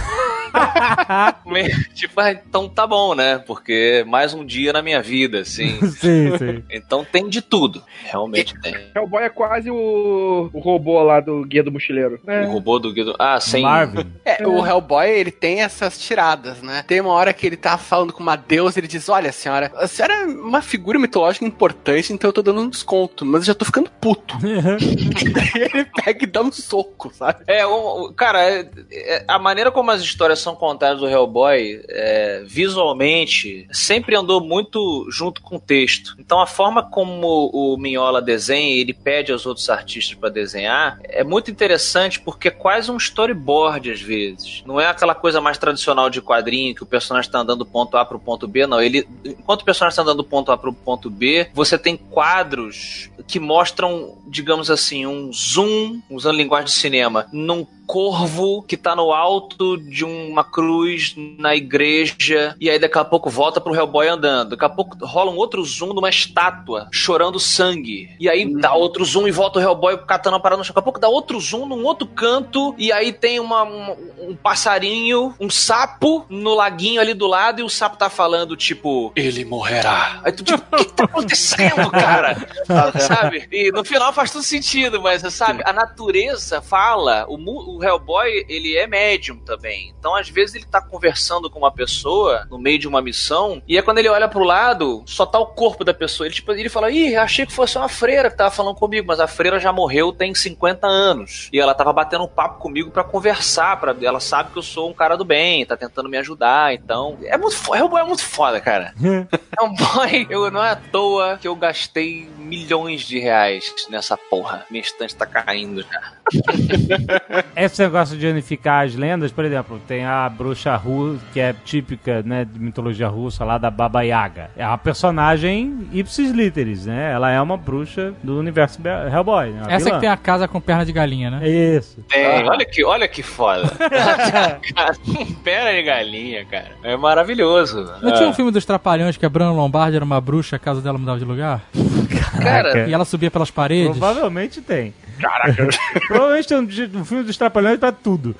Tipo, ah, então tá bom, né? Porque mais um dia na minha vida, assim. *laughs* sim, sim. Então tem de tudo. Realmente tem. Hellboy é quase o, o robô lá do Guia do Mochileiro. O É. robô do Guido. Ah, sem. Marvin. É, o Hellboy, ele tem essas tiradas, né? Tem uma hora que ele tá falando com uma deusa, ele diz, olha, senhora, a senhora é uma figura mitológica importante, então eu tô dando um desconto, mas eu já tô ficando puto. *laughs* Daí ele pega e dá um soco, sabe? É, o, o- cara, é- é- a maneira como as histórias são contadas do Hellboy, é, visualmente, sempre andou muito junto com o texto. Então a forma como o Minhola desenha, ele pede aos outros artistas pra desenhar, é muito interessante porque é quase um storyboard às vezes. Não é aquela coisa mais tradicional de quadrinho que o personagem tá andando do ponto A pro ponto B, não. Ele, enquanto o personagem tá andando do ponto A pro ponto B, você tem quadros que mostram, digamos assim, um zoom, usando linguagem de cinema, num corvo que tá no alto de uma cruz na igreja, e aí daqui a pouco volta pro Hellboy andando. Daqui a pouco rola um outro zoom de uma estátua chorando sangue. E aí dá outro zoom e volta o Hellboy catando a parada no chão. Daqui a pouco dá outro zoom num outro canto, e aí tem uma, um, um passarinho, um sapo no laguinho ali do lado, e o sapo tá falando, tipo, ele morrerá. Aí tu, tipo, o que tá acontecendo, cara? *laughs* sabe? E no final faz tudo sentido, mas sabe, a natureza fala, o, mu- o Hellboy, ele é médium também. Então, às vezes, ele tá conversando com uma pessoa no meio de uma missão, e é quando ele olha pro lado, só tá o corpo da pessoa. Ele, tipo, ele fala, ih, achei que fosse uma freira que tava falando comigo, mas a freira já morreu tem 50 anos. E ela tava batendo um papo comigo pra conversar, para ela sabe que eu sou um cara do bem, tá tentando me ajudar, então... É muito foda, Hellboy é muito foda, cara. *laughs* Hellboy, eu, não é à toa que eu gastei milhões de reais nessa porra. Minha estante tá caindo já. *laughs* Esse negócio de unificar as lendas, por exemplo, tem a bruxa russa, que é típica, né, de mitologia russa lá da Baba Yaga. É uma personagem ipsis literis, né? Ela é uma bruxa do universo Hellboy, né? Essa vilã. que tem a casa com perna de galinha, né? É isso. Tem, olha que, olha que foda. *laughs* *laughs* Pera aí, galinha, cara. É maravilhoso. Não tinha um Ah, filme dos Trapalhões que a Bruna Lombardi era uma bruxa, a casa dela mudava de lugar? *laughs* Cara, E ela subia pelas paredes? Provavelmente tem. Caraca. *laughs* Provavelmente tem um, um filme dos Trapalhões pra tudo.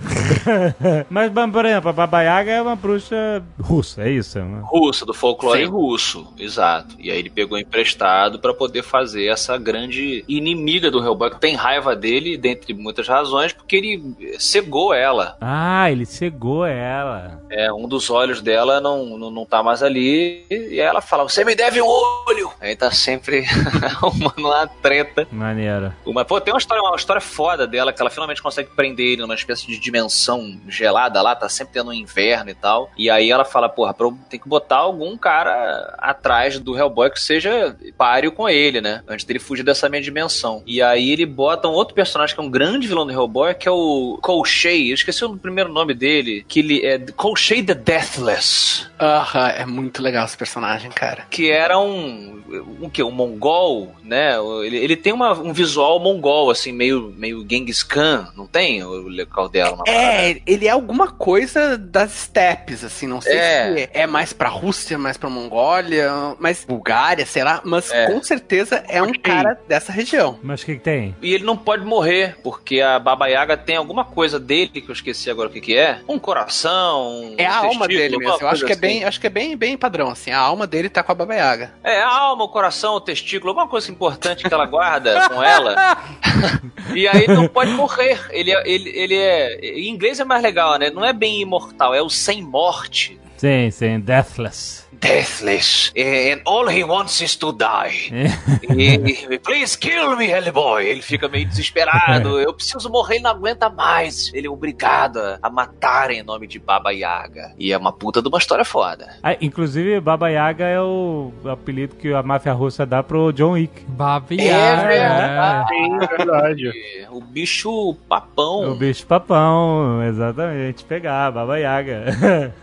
*laughs* Mas, por exemplo, a Baba Yaga é uma bruxa russa, é isso? é uma- russo, do folclore Sim. russo, exato. E aí ele pegou emprestado pra poder fazer essa grande inimiga do Hellboy, que tem raiva dele, dentre muitas razões, porque ele cegou ela. Ah, ele cegou ela. É, um dos olhos dela não, não, não tá mais ali, e ela fala, você me deve um olho! Aí tá sempre *laughs* arrumando uma treta. Maneiro. Uma, pô, tem uma história, uma história foda dela, que ela finalmente consegue prender ele numa espécie de dimensão gelada lá, tá sempre tendo um inverno e tal. E aí ela fala, porra, tem que botar algum cara atrás do Hellboy que seja páreo com ele, né? Antes dele fugir dessa minha dimensão. E aí ele bota um outro personagem que é um grande vilão do Hellboy, que é o Colchey. Eu esqueci o primeiro nome dele, que ele é Colchey the Deathless. Aham, é muito legal esse personagem, cara. Que era um. Um que? Um mongol, né? Ele, ele tem uma- um visual mongol, assim, meio, meio Genghis Khan, não tem o local dela? Parada? É, ele é alguma coisa das steppes, assim, não sei É. se é mais pra Rússia, mais pra Mongólia, mas Bulgária, sei lá, mas É. com certeza é um cara dessa região. Mas o que, que tem? E ele não pode morrer, porque a Baba Yaga tem alguma coisa dele, que eu esqueci agora o que, que é. Um coração. É um a alma dele mesmo. Eu acho que é assim. bem, acho que é bem, bem padrão assim. A alma dele tá com a Baba Yaga. É, a alma, o coração, o testículo, alguma coisa importante que ela guarda com ela. *laughs* E aí não pode morrer. Ele, é- ele, ele é. Em inglês é mais legal, né? Não é bem imortal, é o sem morte. Sim, sim, Deathless. Deathless. And all he wants is to die. *laughs* E, Please kill me, Hellboy. Ele fica meio desesperado. *laughs* Eu preciso morrer, ele não aguenta mais. Ele é obrigado a- matar em nome de Baba Yaga. E é uma puta de uma história foda. Ah, inclusive, Baba Yaga é o apelido que a máfia russa dá pro John Wick. Babiar. verdade. Sim, verdade. O bicho papão. O bicho papão, exatamente. Pegar, Baba Yaga.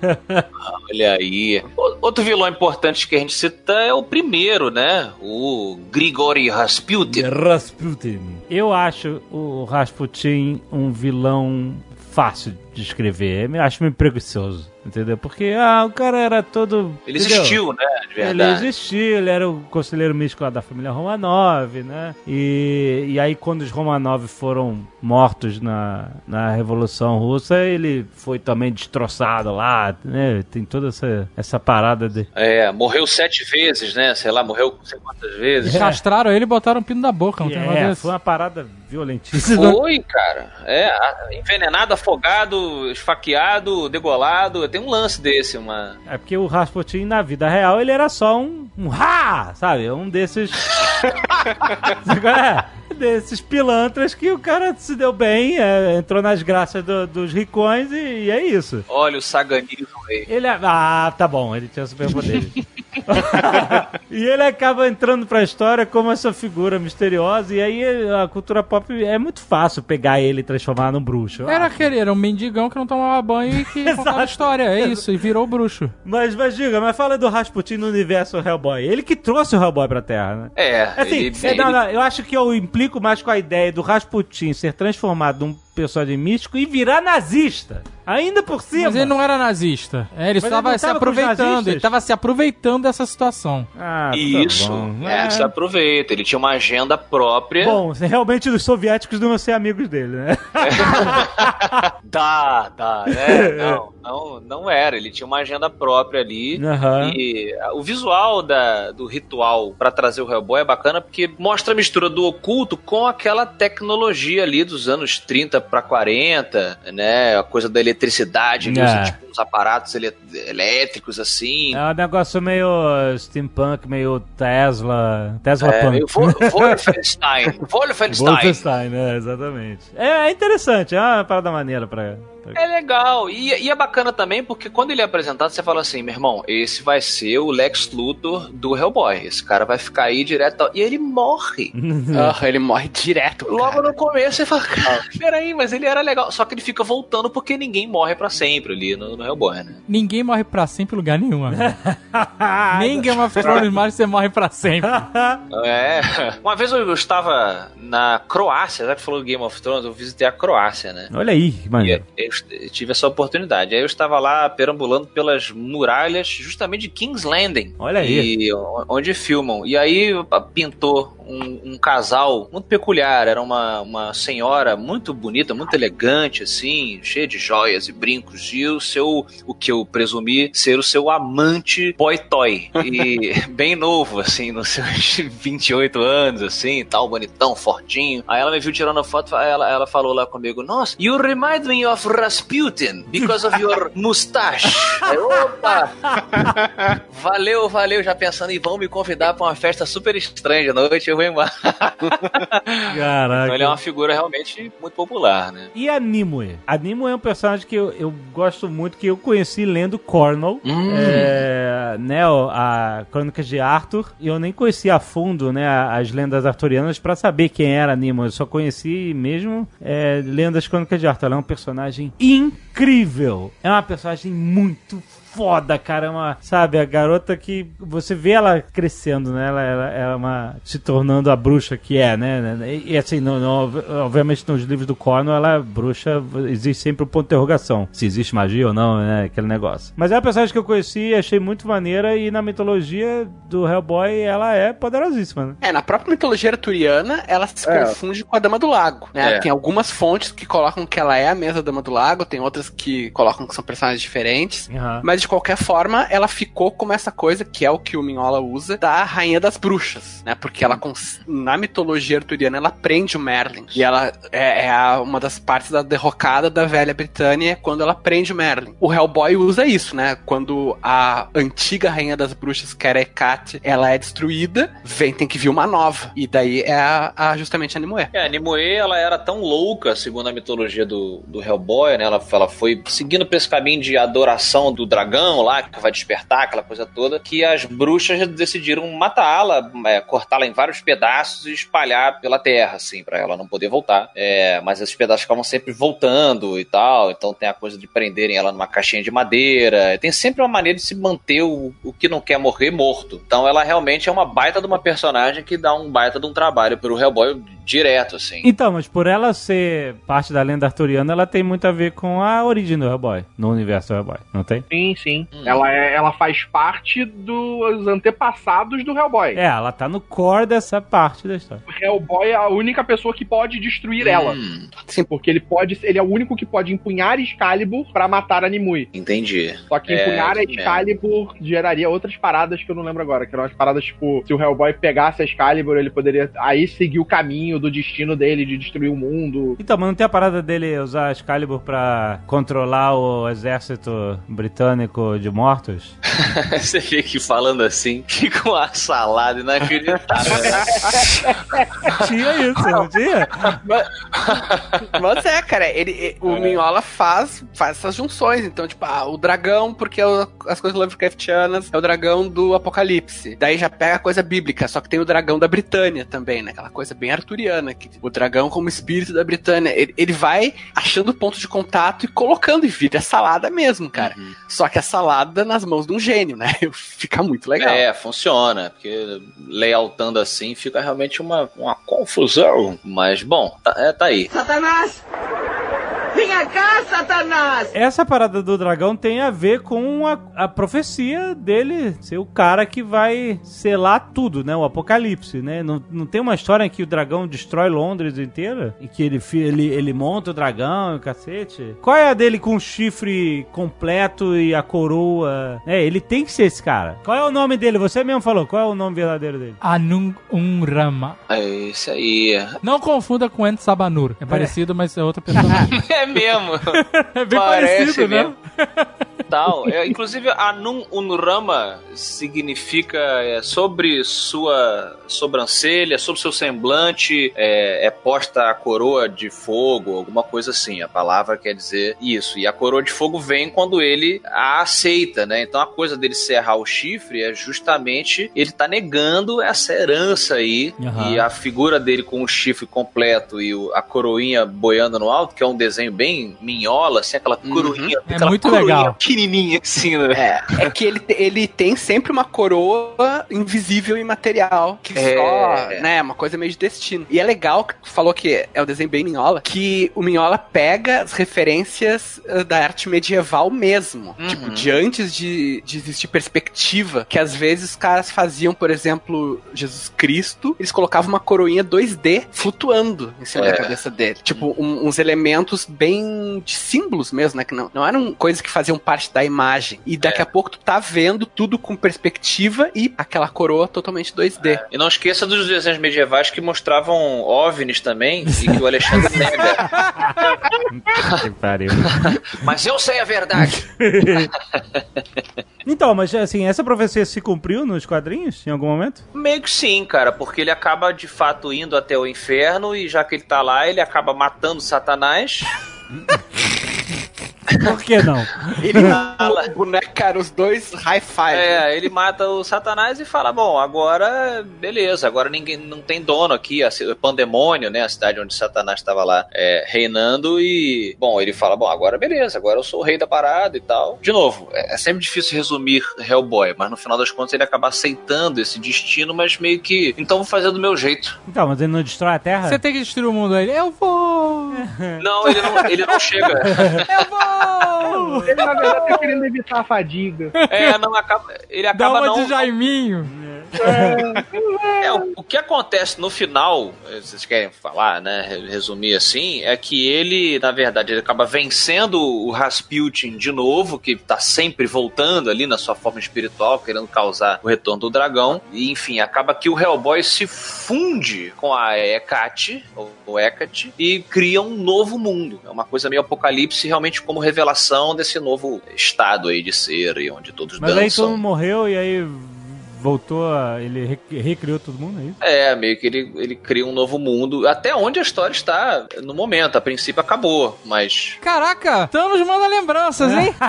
*laughs* Olha aí. O- Outro vilão importante que a gente cita é o primeiro, né? O Grigori Rasputin. Rasputin. Eu acho o Rasputin um vilão fácil de escrever. Eu acho meio preguiçoso, entendeu? Porque, ah, o cara era todo... Ele entendeu? existiu, né? De Ele verdade. existiu, ele era o conselheiro místico lá da família Romanov, né? E, e aí, quando os Romanov foram mortos na, na Revolução Russa, ele foi também destroçado lá, né? Tem toda essa, essa parada de. É, morreu sete vezes, né? Sei lá, morreu não sei quantas vezes. Castraram ele e botaram um pino da boca, não tem É, foi uma parada violentíssima. Foi, cara. É, envenenado, afogado, esfaqueado, degolado. Tem um lance desse, uma. É porque o Rasputin, na vida real, ele era só um, um ha, sabe? Um desses. *laughs* Qual é? Desses pilantras que o cara se deu bem, é, entrou nas graças do- dos ricões e, e é isso. Olha o Saganismo aí. Ele é... Ah, tá bom, ele tinha superpoderes. *laughs* e ele acaba entrando pra história como essa figura misteriosa, e aí a cultura pop é muito fácil pegar ele e transformar num bruxo. Era aquele, era um mendigão que não tomava banho e que *laughs* contava história. É isso, e virou bruxo. Mas, mas diga, mas fala do Rasputin no universo Hellboy. Ele que trouxe o Hellboy pra Terra, né? É, Assim, ele, é, não, não, eu acho que eu implico mais com a ideia do Rasputin ser transformado num personagem místico e virar nazista. Ainda por cima. Mas ele não era nazista. É, ele ele estava se aproveitando. Ele estava se aproveitando dessa situação. Ah, tá Isso. bom. É, se aproveita. Ele tinha uma agenda própria. Bom, realmente os soviéticos não ser amigos dele, né? *laughs* Dá, dá, né? *laughs* Não, não, não era. Ele tinha uma agenda própria ali. Aham. E ah, o visual da, do ritual pra trazer o Hellboy é bacana porque mostra a mistura do oculto com aquela tecnologia ali dos anos 30 pra 40, né? A coisa da eletricidade, ele É. usa tipo uns aparatos elétricos assim. É um negócio meio steampunk, meio Tesla. Tesla É, punk. meio Vol- Wolfenstein. *laughs* Wolfenstein. Wolfenstein, né? Exatamente. É, é interessante, é uma parada maneira pra. Pra- É legal. E, e é bacana também porque quando ele é apresentado, você fala assim, meu irmão, esse vai ser o Lex Luthor do Hellboy. Esse cara vai ficar aí direto. E ele morre. *laughs* Ah, ele morre direto. Logo cara. no começo você fala, cara, peraí, mas ele era legal. Só que ele fica voltando porque ninguém morre pra sempre ali no, no Hellboy, né? Ninguém morre pra sempre em lugar nenhum, amigo. *laughs* Nem em Game of Thrones mais você morre pra sempre. *laughs* É. Uma vez eu estava na Croácia, já que falou do Game of Thrones, eu visitei a Croácia, né? Olha aí, E maneiro. Eu tive essa oportunidade. Aí eu estava lá perambulando pelas muralhas, justamente de King's Landing. Olha aí. E onde filmam. E aí pintou um, um casal muito peculiar. Era uma, uma senhora muito bonita, muito elegante, assim, cheia de joias e brincos. E o seu, o que eu presumi ser o seu amante boy toy. E *laughs* bem novo, assim, nos seus *laughs* 28 anos, assim, tal, bonitão, fortinho. Aí ela me viu tirando a foto, ela, ela falou lá comigo, nossa, you remind me of Rasputin because of your *laughs* mustache. Aí, opa! Valeu, valeu, já pensando em vão me convidar pra uma festa super estranha de noite, eu vou *laughs* embora. Caraca. Então ele é uma figura realmente muito popular, né? E a Nimue? A Nimue é um personagem que eu, eu gosto muito, que eu conheci lendo Cornell, Hum. é, né, a Crônicas de Arthur, e eu nem conhecia a fundo, né, as lendas arturianas pra saber quem era a Nimue, eu só conheci mesmo é, lendo as Crônicas de Arthur. Ela é um personagem incrível, é uma personagem muito foda, cara. É uma, sabe, a garota que você vê ela crescendo, né? Ela, ela, ela é uma, se tornando a bruxa que é, né? E, e assim, não, não, obviamente nos livros do Cornwell, ela é bruxa, existe sempre o ponto de interrogação. Se existe magia ou não, né? Aquele negócio. Mas é uma personagem que eu conheci, achei muito maneira e na mitologia do Hellboy ela é poderosíssima, né? É, na própria mitologia arturiana, ela se É. confunde com a Dama do Lago, né? É. Tem algumas fontes que colocam que ela é a mesma Dama do Lago, tem outras que colocam que são personagens diferentes. Aham. Mas de qualquer forma, ela ficou como essa coisa que é o que o Minhola usa da Rainha das Bruxas, né? Porque ela, na mitologia arturiana, ela prende o Merlin. E ela é, é uma das partes da derrocada da velha Britânia quando ela prende o Merlin. O Hellboy usa isso, né? Quando a antiga Rainha das Bruxas, que era Hecate, ela é destruída, vem, tem que vir uma nova. E daí é a, a- justamente a Nimue. É, a Nimue, ela era tão louca, segundo a mitologia do, do Hellboy, né? Ela, ela foi seguindo pra esse caminho de adoração do dragão lá, que vai despertar, aquela coisa toda, que as bruxas decidiram matá-la, é, cortá-la em vários pedaços e espalhar pela terra, assim, pra ela não poder voltar. É, mas esses pedaços ficavam sempre voltando e tal, então tem a coisa de prenderem ela numa caixinha de madeira. Tem sempre uma maneira de se manter o, o que não quer morrer morto. Então ela realmente é uma baita de uma personagem que dá um baita de um trabalho pro Hellboy direto, assim. Então, mas por ela ser parte da lenda arturiana, ela tem muito a ver com a origem do Hellboy, no universo do Hellboy, não tem? Sim, sim. Hum. Ela, é, ela faz parte dos antepassados do Hellboy. É, ela tá no core dessa parte da história. O Hellboy é a única pessoa que pode destruir ela. Hum, Sim, porque ele pode, ele é o único que pode empunhar Excalibur pra matar a Nimue. entendi. Só que É, empunhar a. Excalibur geraria outras paradas que eu não lembro agora. Que eram as paradas tipo, se o Hellboy pegasse a Excalibur, ele poderia aí seguir o caminho do destino dele de destruir o mundo. Então, mas não tem a parada dele usar Excalibur pra controlar o exército britânico de mortos? *laughs* Você fica falando assim, fica uma salada inacreditável. *laughs* tinha isso, não tinha? Mas é, cara, ele, o Minhola faz, faz essas junções. Então, tipo, ah, o dragão, porque é as coisas Lovecraftianas, é o dragão do Apocalipse. Daí já pega a coisa bíblica, só que tem o dragão da Britânia também, né? Aquela coisa bem arturiana, que o dragão como espírito da Britânia. Ele, ele vai achando ponto de contato e colocando e vira salada mesmo, cara. Uhum. Só que a salada nas mãos de um gênio, né? *laughs* Fica muito legal. É, funciona, porque layoutando assim fica realmente uma, uma confusão. Mas bom, tá, é, tá aí. Satanás! Venha cá, Satanás! Essa parada do dragão tem a ver com a, a profecia dele ser o cara que vai selar tudo, né? O apocalipse, né? Não, não tem uma história em que o dragão destrói Londres inteira? E que ele, ele, ele monta o dragão e o cacete? Qual é a dele com o chifre completo e a coroa? É, ele tem que ser esse cara. Qual é o nome dele? Você mesmo falou. Qual é o nome verdadeiro dele? Anung Unrama. É isso aí. Não confunda com Ent Sabanur. É parecido, mas é outra pessoa. *laughs* É mesmo. *laughs* é bem Parece parecido, né? Tal. É, inclusive, Anum Unrama significa é, sobre sua sobrancelha, sobre seu semblante, é, é posta a coroa de fogo, alguma coisa assim. A palavra quer dizer isso. E a coroa de fogo vem quando ele a aceita, né? Então a coisa dele serrar o chifre é justamente ele tá negando essa herança aí. Aham. E a figura dele com o chifre completo e o- a coroinha boiando no alto, que é um desenho bem minhola, assim, aquela coroinha. É aquela muito coroinha legal. pequenininha, assim, né? É, é que ele, ele tem sempre uma coroa invisível e material. Que É. só, né, uma coisa meio de destino. E é legal falou que é o desenho bem Minhola, que o Minhola pega as referências eh, da arte medieval mesmo. Uhum. Tipo, de antes de, de existir perspectiva, que às vezes os caras faziam, por exemplo, Jesus Cristo, eles colocavam uma coroinha 2D flutuando em cima É. da cabeça dele. Tipo, um- uns elementos bem de símbolos mesmo, né? Que não, não eram coisas que faziam parte da imagem. E daqui É. a pouco tu tá vendo tudo com perspectiva e aquela coroa totalmente 2D. E não esqueça dos desenhos medievais que mostravam OVNIs também, e que o Alexandre *laughs* nega. Que pariu. *laughs* Mas eu sei a verdade. *laughs* Então, mas assim, essa profecia se cumpriu nos quadrinhos em algum momento? Meio que sim, cara, porque ele acaba de fato indo até o inferno e já que ele tá lá, ele acaba matando Satanás. *laughs* Por que não? Ele fala, boneca, os dois high five. É, ele mata o Satanás e fala: Bom, agora beleza, agora ninguém não tem dono aqui, a pandemônio, né? A cidade onde Satanás estava lá é, reinando. E, bom, ele fala: Bom, agora beleza, agora eu sou o rei da parada e tal. De novo, é, é sempre difícil resumir Hellboy, mas no final das contas ele acaba aceitando esse destino, mas meio que. Então vou fazer do meu jeito. Então, mas ele não destrói a Terra? Você tem que destruir o mundo aí. Eu vou! Não, ele não, ele não chega. *laughs* Eu vou! Ele, na verdade, tá querendo evitar a fadiga. É, não acaba. Ele Dá acaba uma não. de Jaiminho. É, o, o que acontece no final, eh, vocês querem falar, né? re- Resumir assim, é que ele, na verdade, ele acaba vencendo o Rasputin de novo, que tá sempre voltando ali na sua forma espiritual, querendo causar o retorno do dragão. E, enfim, acaba que o Hellboy se funde com a Hecate, ou o Hecate, e cria um novo mundo. É uma coisa meio apocalipse, realmente como revelação desse novo estado aí de ser, e onde todos Mas aí dançam. todo mundo morreu e aí voltou a. Ele re- recriou todo mundo, é isso? É, meio que ele, ele cria um novo mundo. Até onde a história está no momento. A princípio acabou, mas. Caraca, Thanos manda lembranças, hein? *laughs*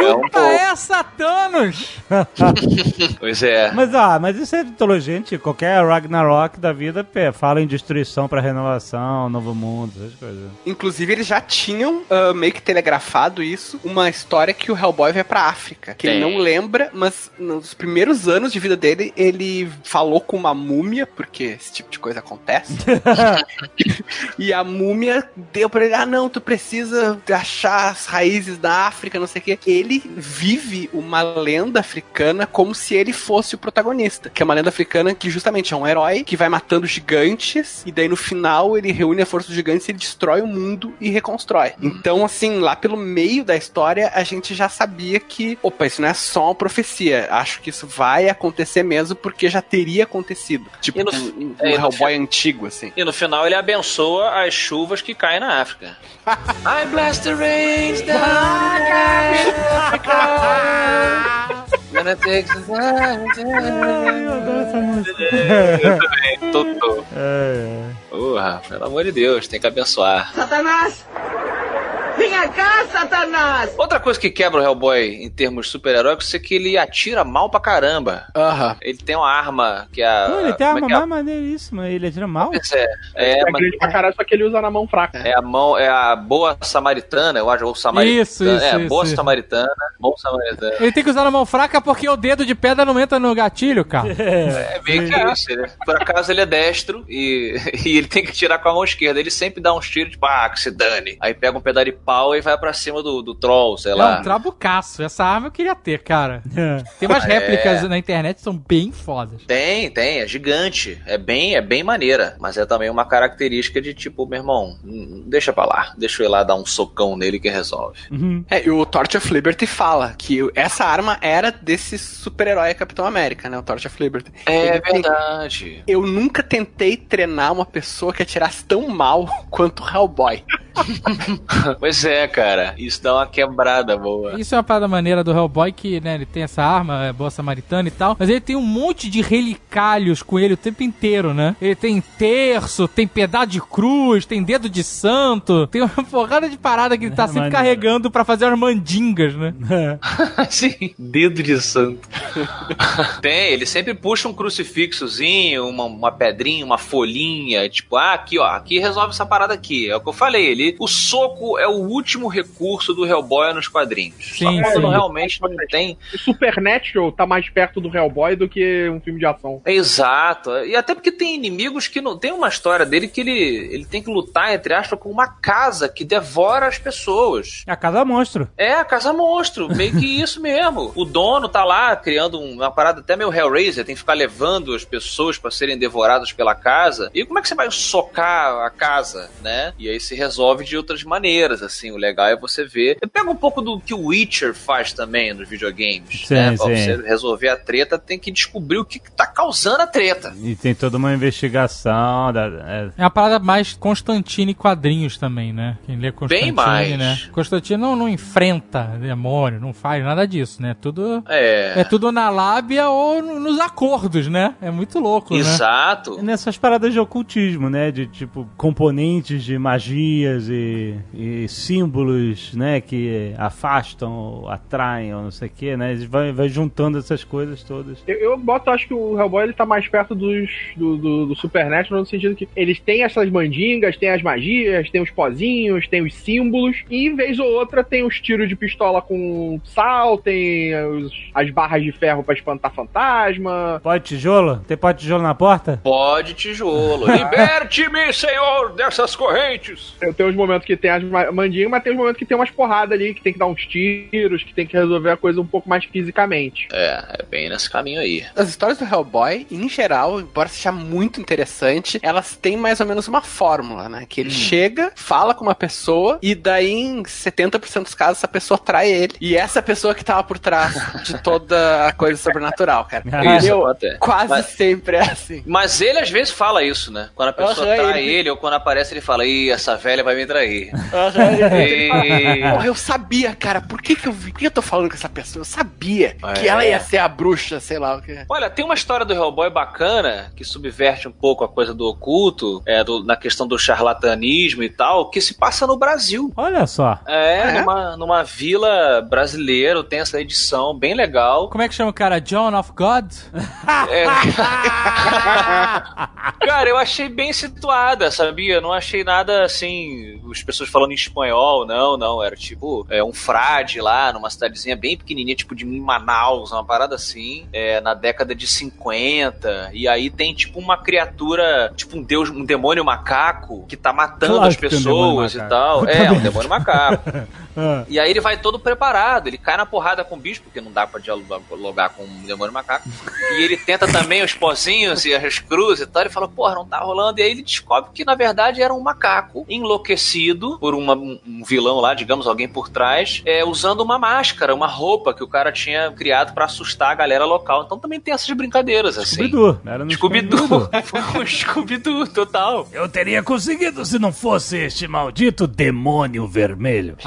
É um essa, Thanos! *laughs* Pois é. mas ah, mas isso é inteligente. Qualquer Ragnarok da vida pê, fala em destruição pra renovação, novo mundo, essas coisas. Inclusive, eles já tinham ah, meio que telegrafado isso, uma história que o Hellboy vai pra África. Que ele Tem. não lembra, mas nos primeiros anos de vida dele, ele falou com uma múmia, porque esse tipo de coisa acontece. *laughs* e a múmia deu pra ele: ah, não, tu precisa achar as raízes da África, não sei o quê. Ele vive uma lenda africana como se ele fosse o protagonista. Que é uma lenda africana que justamente é um herói que vai matando gigantes, e daí no final ele reúne a força dos gigantes e ele destrói o mundo e reconstrói. Então, assim, lá pelo meio da história, a gente já sabia que, opa, isso não é só uma profecia. Acho que isso vai acontecer mesmo, porque já teria acontecido. Tipo, no- um, um é, Hellboy antigo, assim. E no final ele abençoa as chuvas que caem na África. I bless the rains down *laughs* Africa. *laughs* Gonna take the Eu adoro essa música. Eu também, tô, tô. É, Porra, pelo amor de Deus, tem que abençoar. Satanás! Venha cá, Satanás! Outra coisa que quebra o Hellboy em termos super-heróicos é que ele atira mal pra caramba. Aham. Ele tem uma arma que é a. Pô, ele tem a como arma é que é? mais maneiríssima. Ele atira mal. Pois é, é, É, mas- grande pra caralho, só que ele usa na mão fraca. é a mão, é a boa samaritana, eu acho, ou samaritana. Isso, isso, É, isso, boa isso. samaritana, bom samaritana. Ele tem que usar na mão fraca porque o dedo de pedra não entra no gatilho, cara. *laughs* É meio que isso, né? Por acaso ele é destro e, *laughs* e ele tem que tirar com a mão esquerda. Ele sempre dá uns tiros, tipo, ah, que se dane. Aí pega um pedaço de pau e vai pra cima do, do troll, sei É lá. um trabucaço. Essa arma eu queria ter, cara. Tem umas É. réplicas na internet que são bem fodas. Tem, tem, é gigante. É bem, é bem maneira. Mas é também uma característica de tipo, meu irmão, hum, deixa pra lá. Deixa eu ir lá dar um socão nele que resolve. Uhum. É, e o Torch of Liberty fala que essa arma era desse super-herói Capitão América, né? O Torch of Liberty. É Ele tem- verdade. Eu nunca tentei treinar uma pessoa que atirasse tão mal *laughs* quanto o Hellboy. *laughs* pois é, cara. Isso dá uma quebrada boa. Isso é uma parada maneira do Hellboy que, né, ele tem essa arma, é boa samaritana e tal, mas ele tem um monte de relicalhos com ele o tempo inteiro, né? Ele tem terço, tem pedaço de cruz, tem dedo de santo, tem uma porrada de parada que ele tá sempre maneiro. carregando pra fazer as mandingas, né? *laughs* Sim, dedo de santo. *laughs* Tem, ele sempre puxa um crucifixozinho, uma, uma pedrinha, uma folhinha, tipo, ah, aqui, ó, aqui resolve essa parada aqui. É o que eu falei, ele, o soco é o último recurso do Hellboy nos quadrinhos. Só Sim, que quando sim. realmente não tem. O Supernatural tá mais perto do Hellboy do que um filme de ação. Exato. E até porque tem inimigos que não. Tem uma história dele que ele, ele tem que lutar, entre aspas, com uma casa que devora as pessoas. A casa monstro. É, a casa monstro, meio que isso *laughs* mesmo. O dono tá lá criando um- uma parada até meio Hellraiser, tem que ficar levando as pessoas pra serem devoradas pela casa. E como é que você vai socar a casa, né? E aí se resolve de outras maneiras, assim. O legal é você ver. Pega um pouco do que o Witcher faz também nos videogames, Sim, né? Pra sim. você resolver a treta, tem que descobrir o que que tá causando a treta. E tem toda uma investigação. Da, é, É uma parada mais Constantine quadrinhos também, né? Quem lê Constantine, Bem mais. né? Constantine não, não enfrenta demônio, não faz nada disso, né? Tudo É. é tudo na lábia ou no- nos acordos, né? É muito louco, né? Exato. nessas paradas de ocultismo, né? De tipo componentes de e, e símbolos, né? Que afastam, ou atraem, ou não sei o que, né? Eles vai, vai juntando essas coisas todas. Eu, eu boto, acho que o Hellboy ele tá mais perto dos, do, do, do Supernatural no sentido que eles têm essas mandingas, tem as magias, tem os pozinhos, tem os símbolos, e vez ou outra tem os tiros de pistola com sal, tem os- as barras de ferro pra espantar fantasma. Pode tijolo? Tem pode tijolo na porta? Pode tijolo. *laughs* Liberte-me, senhor, dessas correntes. Eu tenho os momentos que tem as ma- mandingas, mas tem os momentos que tem umas porradas ali, que tem que dar uns tiros, que tem que resolver a coisa um pouco mais fisicamente. É, é bem nesse caminho aí. As histórias do Hellboy, em geral, embora seja muito interessante, elas têm mais ou menos uma fórmula, né? Que ele chega, fala com uma pessoa, e daí em 70% dos casos essa pessoa trai ele. E essa pessoa que tava por trás de toda a coisa sobrenatural, cara. *laughs* Isso, Meu, até. quase Mas- sempre é assim. Mas ele às vezes fala isso, né? Quando a pessoa Aham, trai ele- ele... ou quando aparece, ele fala: Ih, essa velha vai me trair. E- Porra, eu sabia, cara. Por que que eu vi? Por que eu tô falando com essa pessoa? Eu sabia que É. ela ia ser a bruxa, sei lá o que. Olha, tem uma história do Hellboy bacana que subverte um pouco a coisa do oculto, é, do- na questão do charlatanismo e tal, que se passa no Brasil. Olha só. É, Ah, é? Numa, numa vila brasileira, tem essa edição bem legal. Como é que chama o cara? John of God? É. *laughs* Cara, eu achei bem situada, sabia? Não achei nada assim, as pessoas falando em espanhol, não, não. Era tipo é, um frade lá, numa cidadezinha bem pequenininha, tipo de Manaus, uma parada assim, é, na década de 50. E aí tem tipo uma criatura, tipo um deus, um demônio macaco, que tá matando Claro as tem um pessoas e tal. Eu É, também um demônio macaco. *laughs* Ah, E aí ele vai todo preparado, ele cai na porrada com o bicho, porque não dá pra dialogar com um demônio macaco. E ele tenta também os pozinhos e as cruzes e tal. Ele fala, porra, não tá rolando. E aí ele descobre que na verdade era um macaco enlouquecido por uma- um vilão lá, digamos, alguém por trás, é, usando uma máscara, uma roupa que o cara tinha criado pra assustar a galera local. Então também tem essas brincadeiras, assim. Scooby-Doo. No Scooby-Doo. *laughs* Scooby-Doo, total. Eu teria conseguido se não fosse este maldito demônio vermelho. *laughs*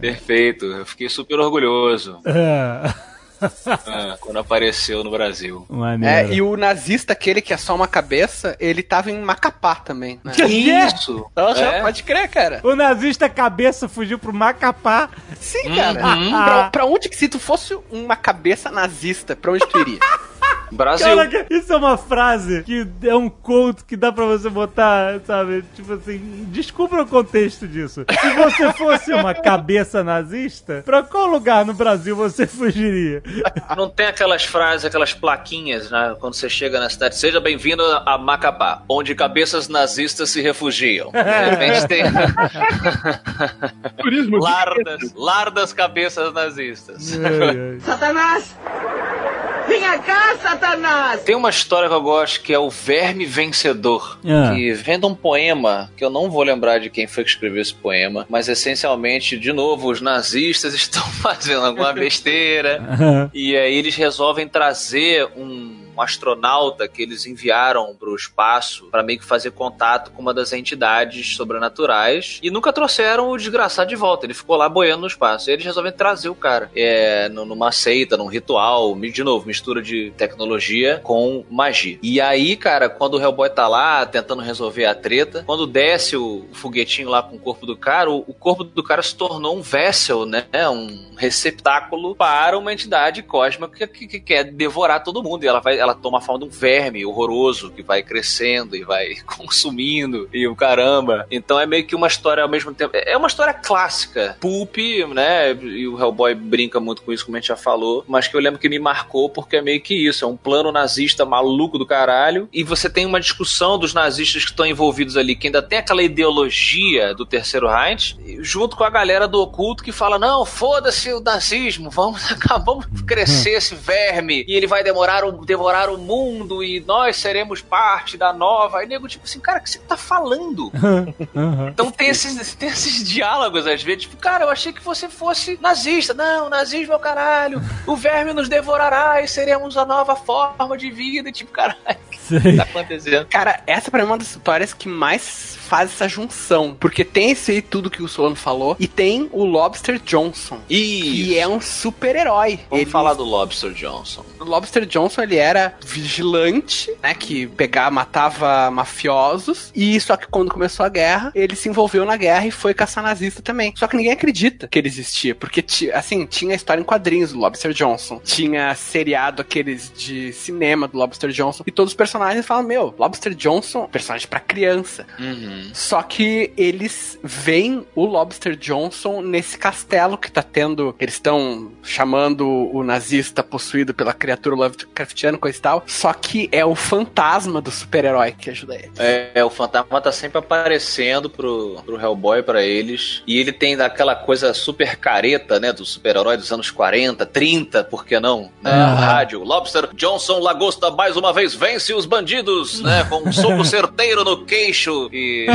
Perfeito, eu fiquei super orgulhoso. É. *laughs* Ah, quando apareceu no Brasil. É, e o nazista, aquele que é só uma cabeça, ele tava em Macapá também. Né? Isso! Aham, É. Pode crer, cara. O nazista cabeça fugiu pro Macapá. Sim, cara. Uhum. Pra, pra onde que se tu fosse uma cabeça nazista, pra onde tu iria? *laughs* Brasil. Caraca, isso é uma frase que é um conto que dá pra você botar, sabe? Tipo assim, descubra o contexto disso. Se você fosse uma cabeça nazista, pra qual lugar no Brasil você fugiria? Não tem aquelas frases, aquelas plaquinhas, né? Quando você chega na cidade, seja bem-vindo a Macapá, onde cabeças nazistas se refugiam. De repente tem *laughs* Turismo lardas, lardas cabeças nazistas. Ai, ai. Satanás! Venha cá, Satanás! Tem uma história que eu gosto que é o Verme Vencedor. Ah. Que vem de um poema que eu não vou lembrar de quem foi que escreveu esse poema, mas essencialmente, de novo, os nazistas *laughs* estão fazendo alguma *laughs* besteira. E aí eles resolvem trazer um um astronauta que eles enviaram para o espaço para meio que fazer contato com uma das entidades sobrenaturais e nunca trouxeram o desgraçado de volta. Ele ficou lá boiando no espaço. E eles resolvem trazer o cara é, nu- numa seita, num ritual, de novo, mistura de tecnologia com magia. E aí, cara, quando o Hellboy tá lá tentando resolver a treta, quando desce o foguetinho lá com o corpo do cara, o, corpo do cara se tornou um vessel, né? Um receptáculo para uma entidade cósmica que, que quer devorar todo mundo. E ela vai, ela toma a forma de um verme horroroso que vai crescendo e vai *laughs* consumindo e o caramba. Então é meio que uma história ao mesmo tempo. É uma história clássica, pulp, né? E o Hellboy brinca muito com isso, como a gente já falou. Mas que eu lembro que me marcou porque é meio que isso. É um plano nazista maluco do caralho. E você tem uma discussão dos nazistas que estão envolvidos ali, que ainda tem aquela ideologia do terceiro Reich, junto com a galera do oculto que fala: não, foda-se o nazismo, vamos, *laughs* vamos crescer esse verme e ele vai demorar o, devorar o mundo e nós seremos parte da nova. Aí nego, tipo assim, cara, o que você tá falando? *laughs* Aham. Então tem esses, tem esses diálogos às vezes, tipo, cara, eu achei que você fosse nazista. Não, nazismo é o caralho. O verme nos devorará e seremos a nova forma de vida. E, tipo, caralho, o que tá acontecendo? Cara, essa pra mim é uma das histórias que mais faz essa junção. Porque tem esse aí tudo que o Solano falou, e tem o Lobster Johnson. E Que é um super-herói. Vamos Ele- falar do Lobster Johnson. O Lobster Johnson, ele era vigilante, né, que pegava, matava mafiosos, e só que quando começou a guerra, ele se envolveu na guerra e foi caçar nazista também. Só que ninguém acredita que ele existia, porque, assim, tinha história em quadrinhos do Lobster Johnson, tinha seriado aqueles de cinema do Lobster Johnson, e todos os personagens falam, meu, Lobster Johnson, personagem pra criança. Uhum. Só que eles veem o Lobster Johnson nesse castelo que tá tendo. Eles estão chamando o nazista possuído pela criatura Lovecraftiana, coisa e tal. Só que é o fantasma do super-herói que ajuda ele. É, o fantasma tá sempre aparecendo pro, pro Hellboy, pra eles. E ele tem daquela coisa super careta, né? Do super-herói dos anos 40, 30, por que não? Né? O rádio. Lobster Johnson Lagosta mais uma vez vence os bandidos, né? Com um soco *laughs* certeiro no queixo. E,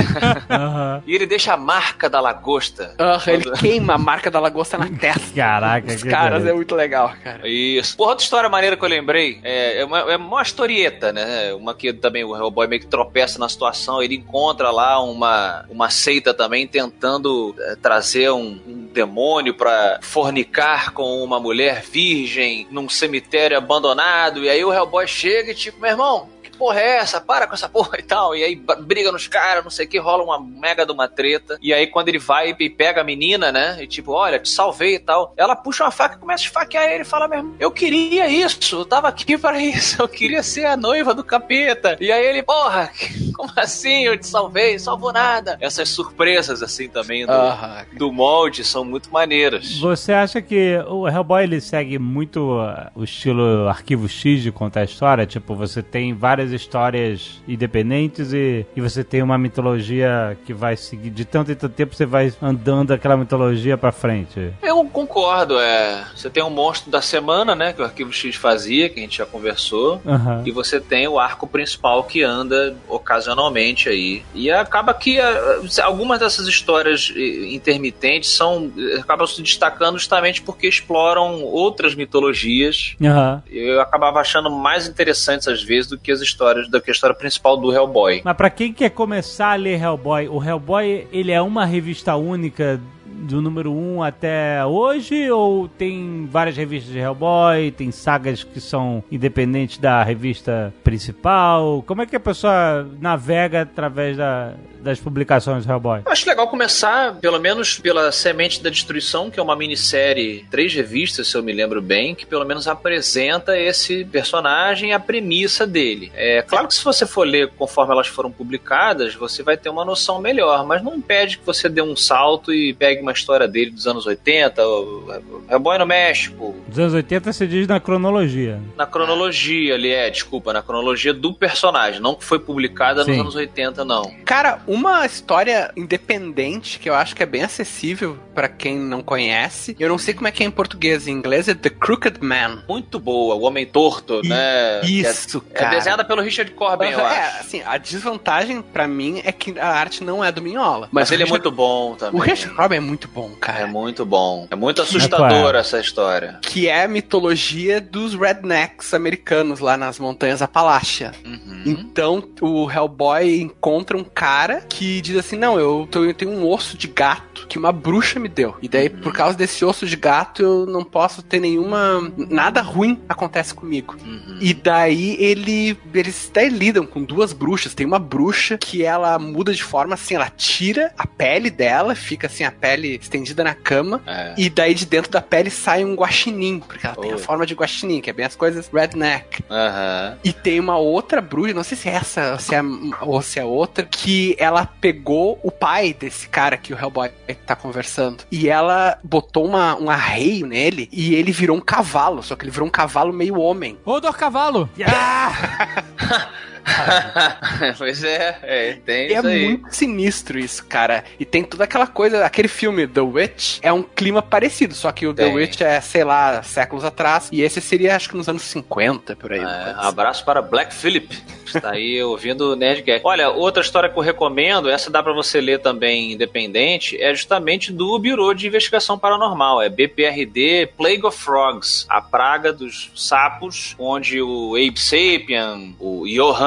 Aham. e ele deixa a marca da lagosta. Ah, ele queima a marca da lagosta na *laughs* testa. Caraca, Os que caras beleza. é muito legal, cara. Isso. Porra, outra história maneira que eu lembrei é, é, uma, é uma historieta, né? Uma que também o Hellboy meio que tropeça na situação. Ele encontra lá uma, uma seita também tentando é, trazer um, um demônio pra fornicar com uma mulher virgem num cemitério abandonado. E aí o Hellboy chega e tipo, meu irmão. Que Porra, é essa? Para com essa porra *laughs* e tal. E aí briga nos caras, não sei o que, rola uma mega de uma treta. E aí, quando ele vai e pega a menina, né? E tipo, olha, te salvei e tal. Ela puxa uma faca e começa a esfaquear ele e fala mesmo: Eu queria isso, eu tava aqui para isso, eu queria ser a noiva do capeta. E aí ele, porra, como assim? Eu te salvei, salvou nada. Essas surpresas, assim, também do, Aham. do molde são muito maneiras. Você acha que o Hellboy ele segue muito uh, o estilo arquivo X de contar a história? Tipo, você tem várias histórias independentes e, e você tem uma mitologia que vai seguir. De tanto em tanto tempo você vai andando aquela mitologia pra frente. Eu concordo, é. Você tem um monstro da semana, né? Que o Arquivo X fazia, que a gente já conversou. Aham. E você tem o arco principal que anda ocasionalmente aí. E acaba que ah, algumas dessas histórias intermitentes são eh, acabam se destacando justamente porque exploram outras mitologias. Aham. Eu acabava achando mais interessantes às vezes do que as histórias do que a história principal do Hellboy. Mas pra quem quer começar a ler Hellboy, o Hellboy ele é uma revista única do número 1 até hoje? Ou tem várias revistas de Hellboy, tem sagas que são independentes da revista principal? Como é que a pessoa navega através da, das publicações do Hellboy? Eu acho legal começar, pelo menos, pela Semente da Destruição, que é uma minissérie, três revistas, se eu me lembro bem, que pelo menos apresenta esse personagem e a premissa dele. É claro que se você for ler conforme elas foram publicadas, você vai ter uma noção melhor, mas não impede que você dê um salto e pegue uma história dele dos anos 80, o Hellboy no México. Dos anos 80 se diz na cronologia. Na cronologia ali, é, desculpa, na cronologia do personagem, não que foi publicada Sim. nos anos 80, não. Cara, uma história independente que eu acho que é bem acessível pra quem não conhece. Eu não sei como é que é em português, em inglês é The Crooked Man. Muito boa, o Homem Torto, né? Isso, que é, cara. É desenhada pelo Richard Corbin, eu é, acho. assim, a desvantagem pra mim é que a arte não é do Minhola. Mas, o ele é Richard- muito bom também. O Richard Corbin é muito bom, cara. É muito bom. É muito assustador essa história. Que é a mitologia dos rednecks americanos lá nas montanhas Appalachia. Uhum. Então o Hellboy encontra um cara que diz assim: Não, eu, tô- eu tenho um osso de gato que uma bruxa me deu. E daí, por causa desse osso de gato, eu não posso ter nenhuma. Nada ruim acontece comigo. Uhum. E daí ele. Eles até lidam com duas bruxas. Tem uma bruxa que ela muda de forma assim, ela tira a pele dela, fica assim, a pele estendida na cama. É. E daí de dentro da pele sai um guaxinim, porque ela tem a Oh. forma de guaxinim, que é bem as coisas redneck. Aham. E tem uma outra bruxa, não sei se é essa se é, ou se é outra, que ela pegou o pai desse cara que o Hellboy tá conversando. E ela botou uma, um arreio nele e ele virou um cavalo, só que ele virou um cavalo meio homem. Ô, Dor Cavalo! *laughs* *laughs* *laughs* pois é, é tem E é isso aí. muito sinistro isso, cara. E tem toda aquela coisa, aquele filme The Witch é um clima parecido, só que o The Tem. Witch é, sei lá, séculos atrás. E esse seria, acho que nos anos 50, por aí. É, assim. abraço para Black Phillip, que está aí *laughs* ouvindo o Nerdcast. Olha, outra história que eu recomendo, essa dá para você ler também independente, é justamente do Bureau de Investigação Paranormal, é BPRD Plague of Frogs, a praga dos sapos, onde o Abe Sapien, o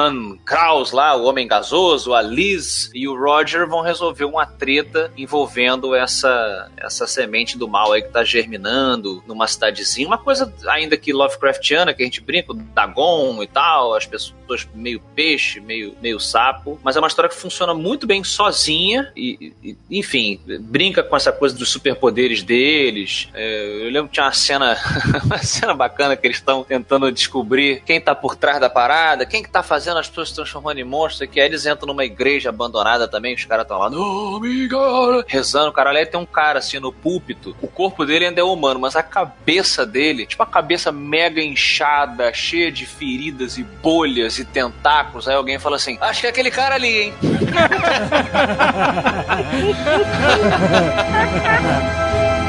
Johann Kraus lá, o Homem Gasoso, a Liz e o Roger vão resolver uma treta envolvendo essa, essa semente do mal aí que tá germinando numa cidadezinha, uma coisa ainda que Lovecraftiana, que a gente brinca, o Dagon e tal, as pessoas meio peixe, meio, meio sapo, mas é uma história que funciona muito bem sozinha e, e- enfim, brinca com essa coisa dos superpoderes deles. É, eu lembro que tinha uma cena, *laughs* uma cena bacana que eles estão tentando descobrir quem tá por trás da parada, quem que tá fazendo as pessoas se transformando em monstros, que aí eles entram numa igreja abandonada também, os caras estão lá, oh, my God", rezando, caralho, aí tem um cara assim no púlpito, o corpo dele ainda é humano, mas a cabeça dele, tipo a cabeça mega inchada, cheia de feridas e bolhas e tentáculos, aí alguém fala assim, acho que é aquele cara ali, hein? *laughs*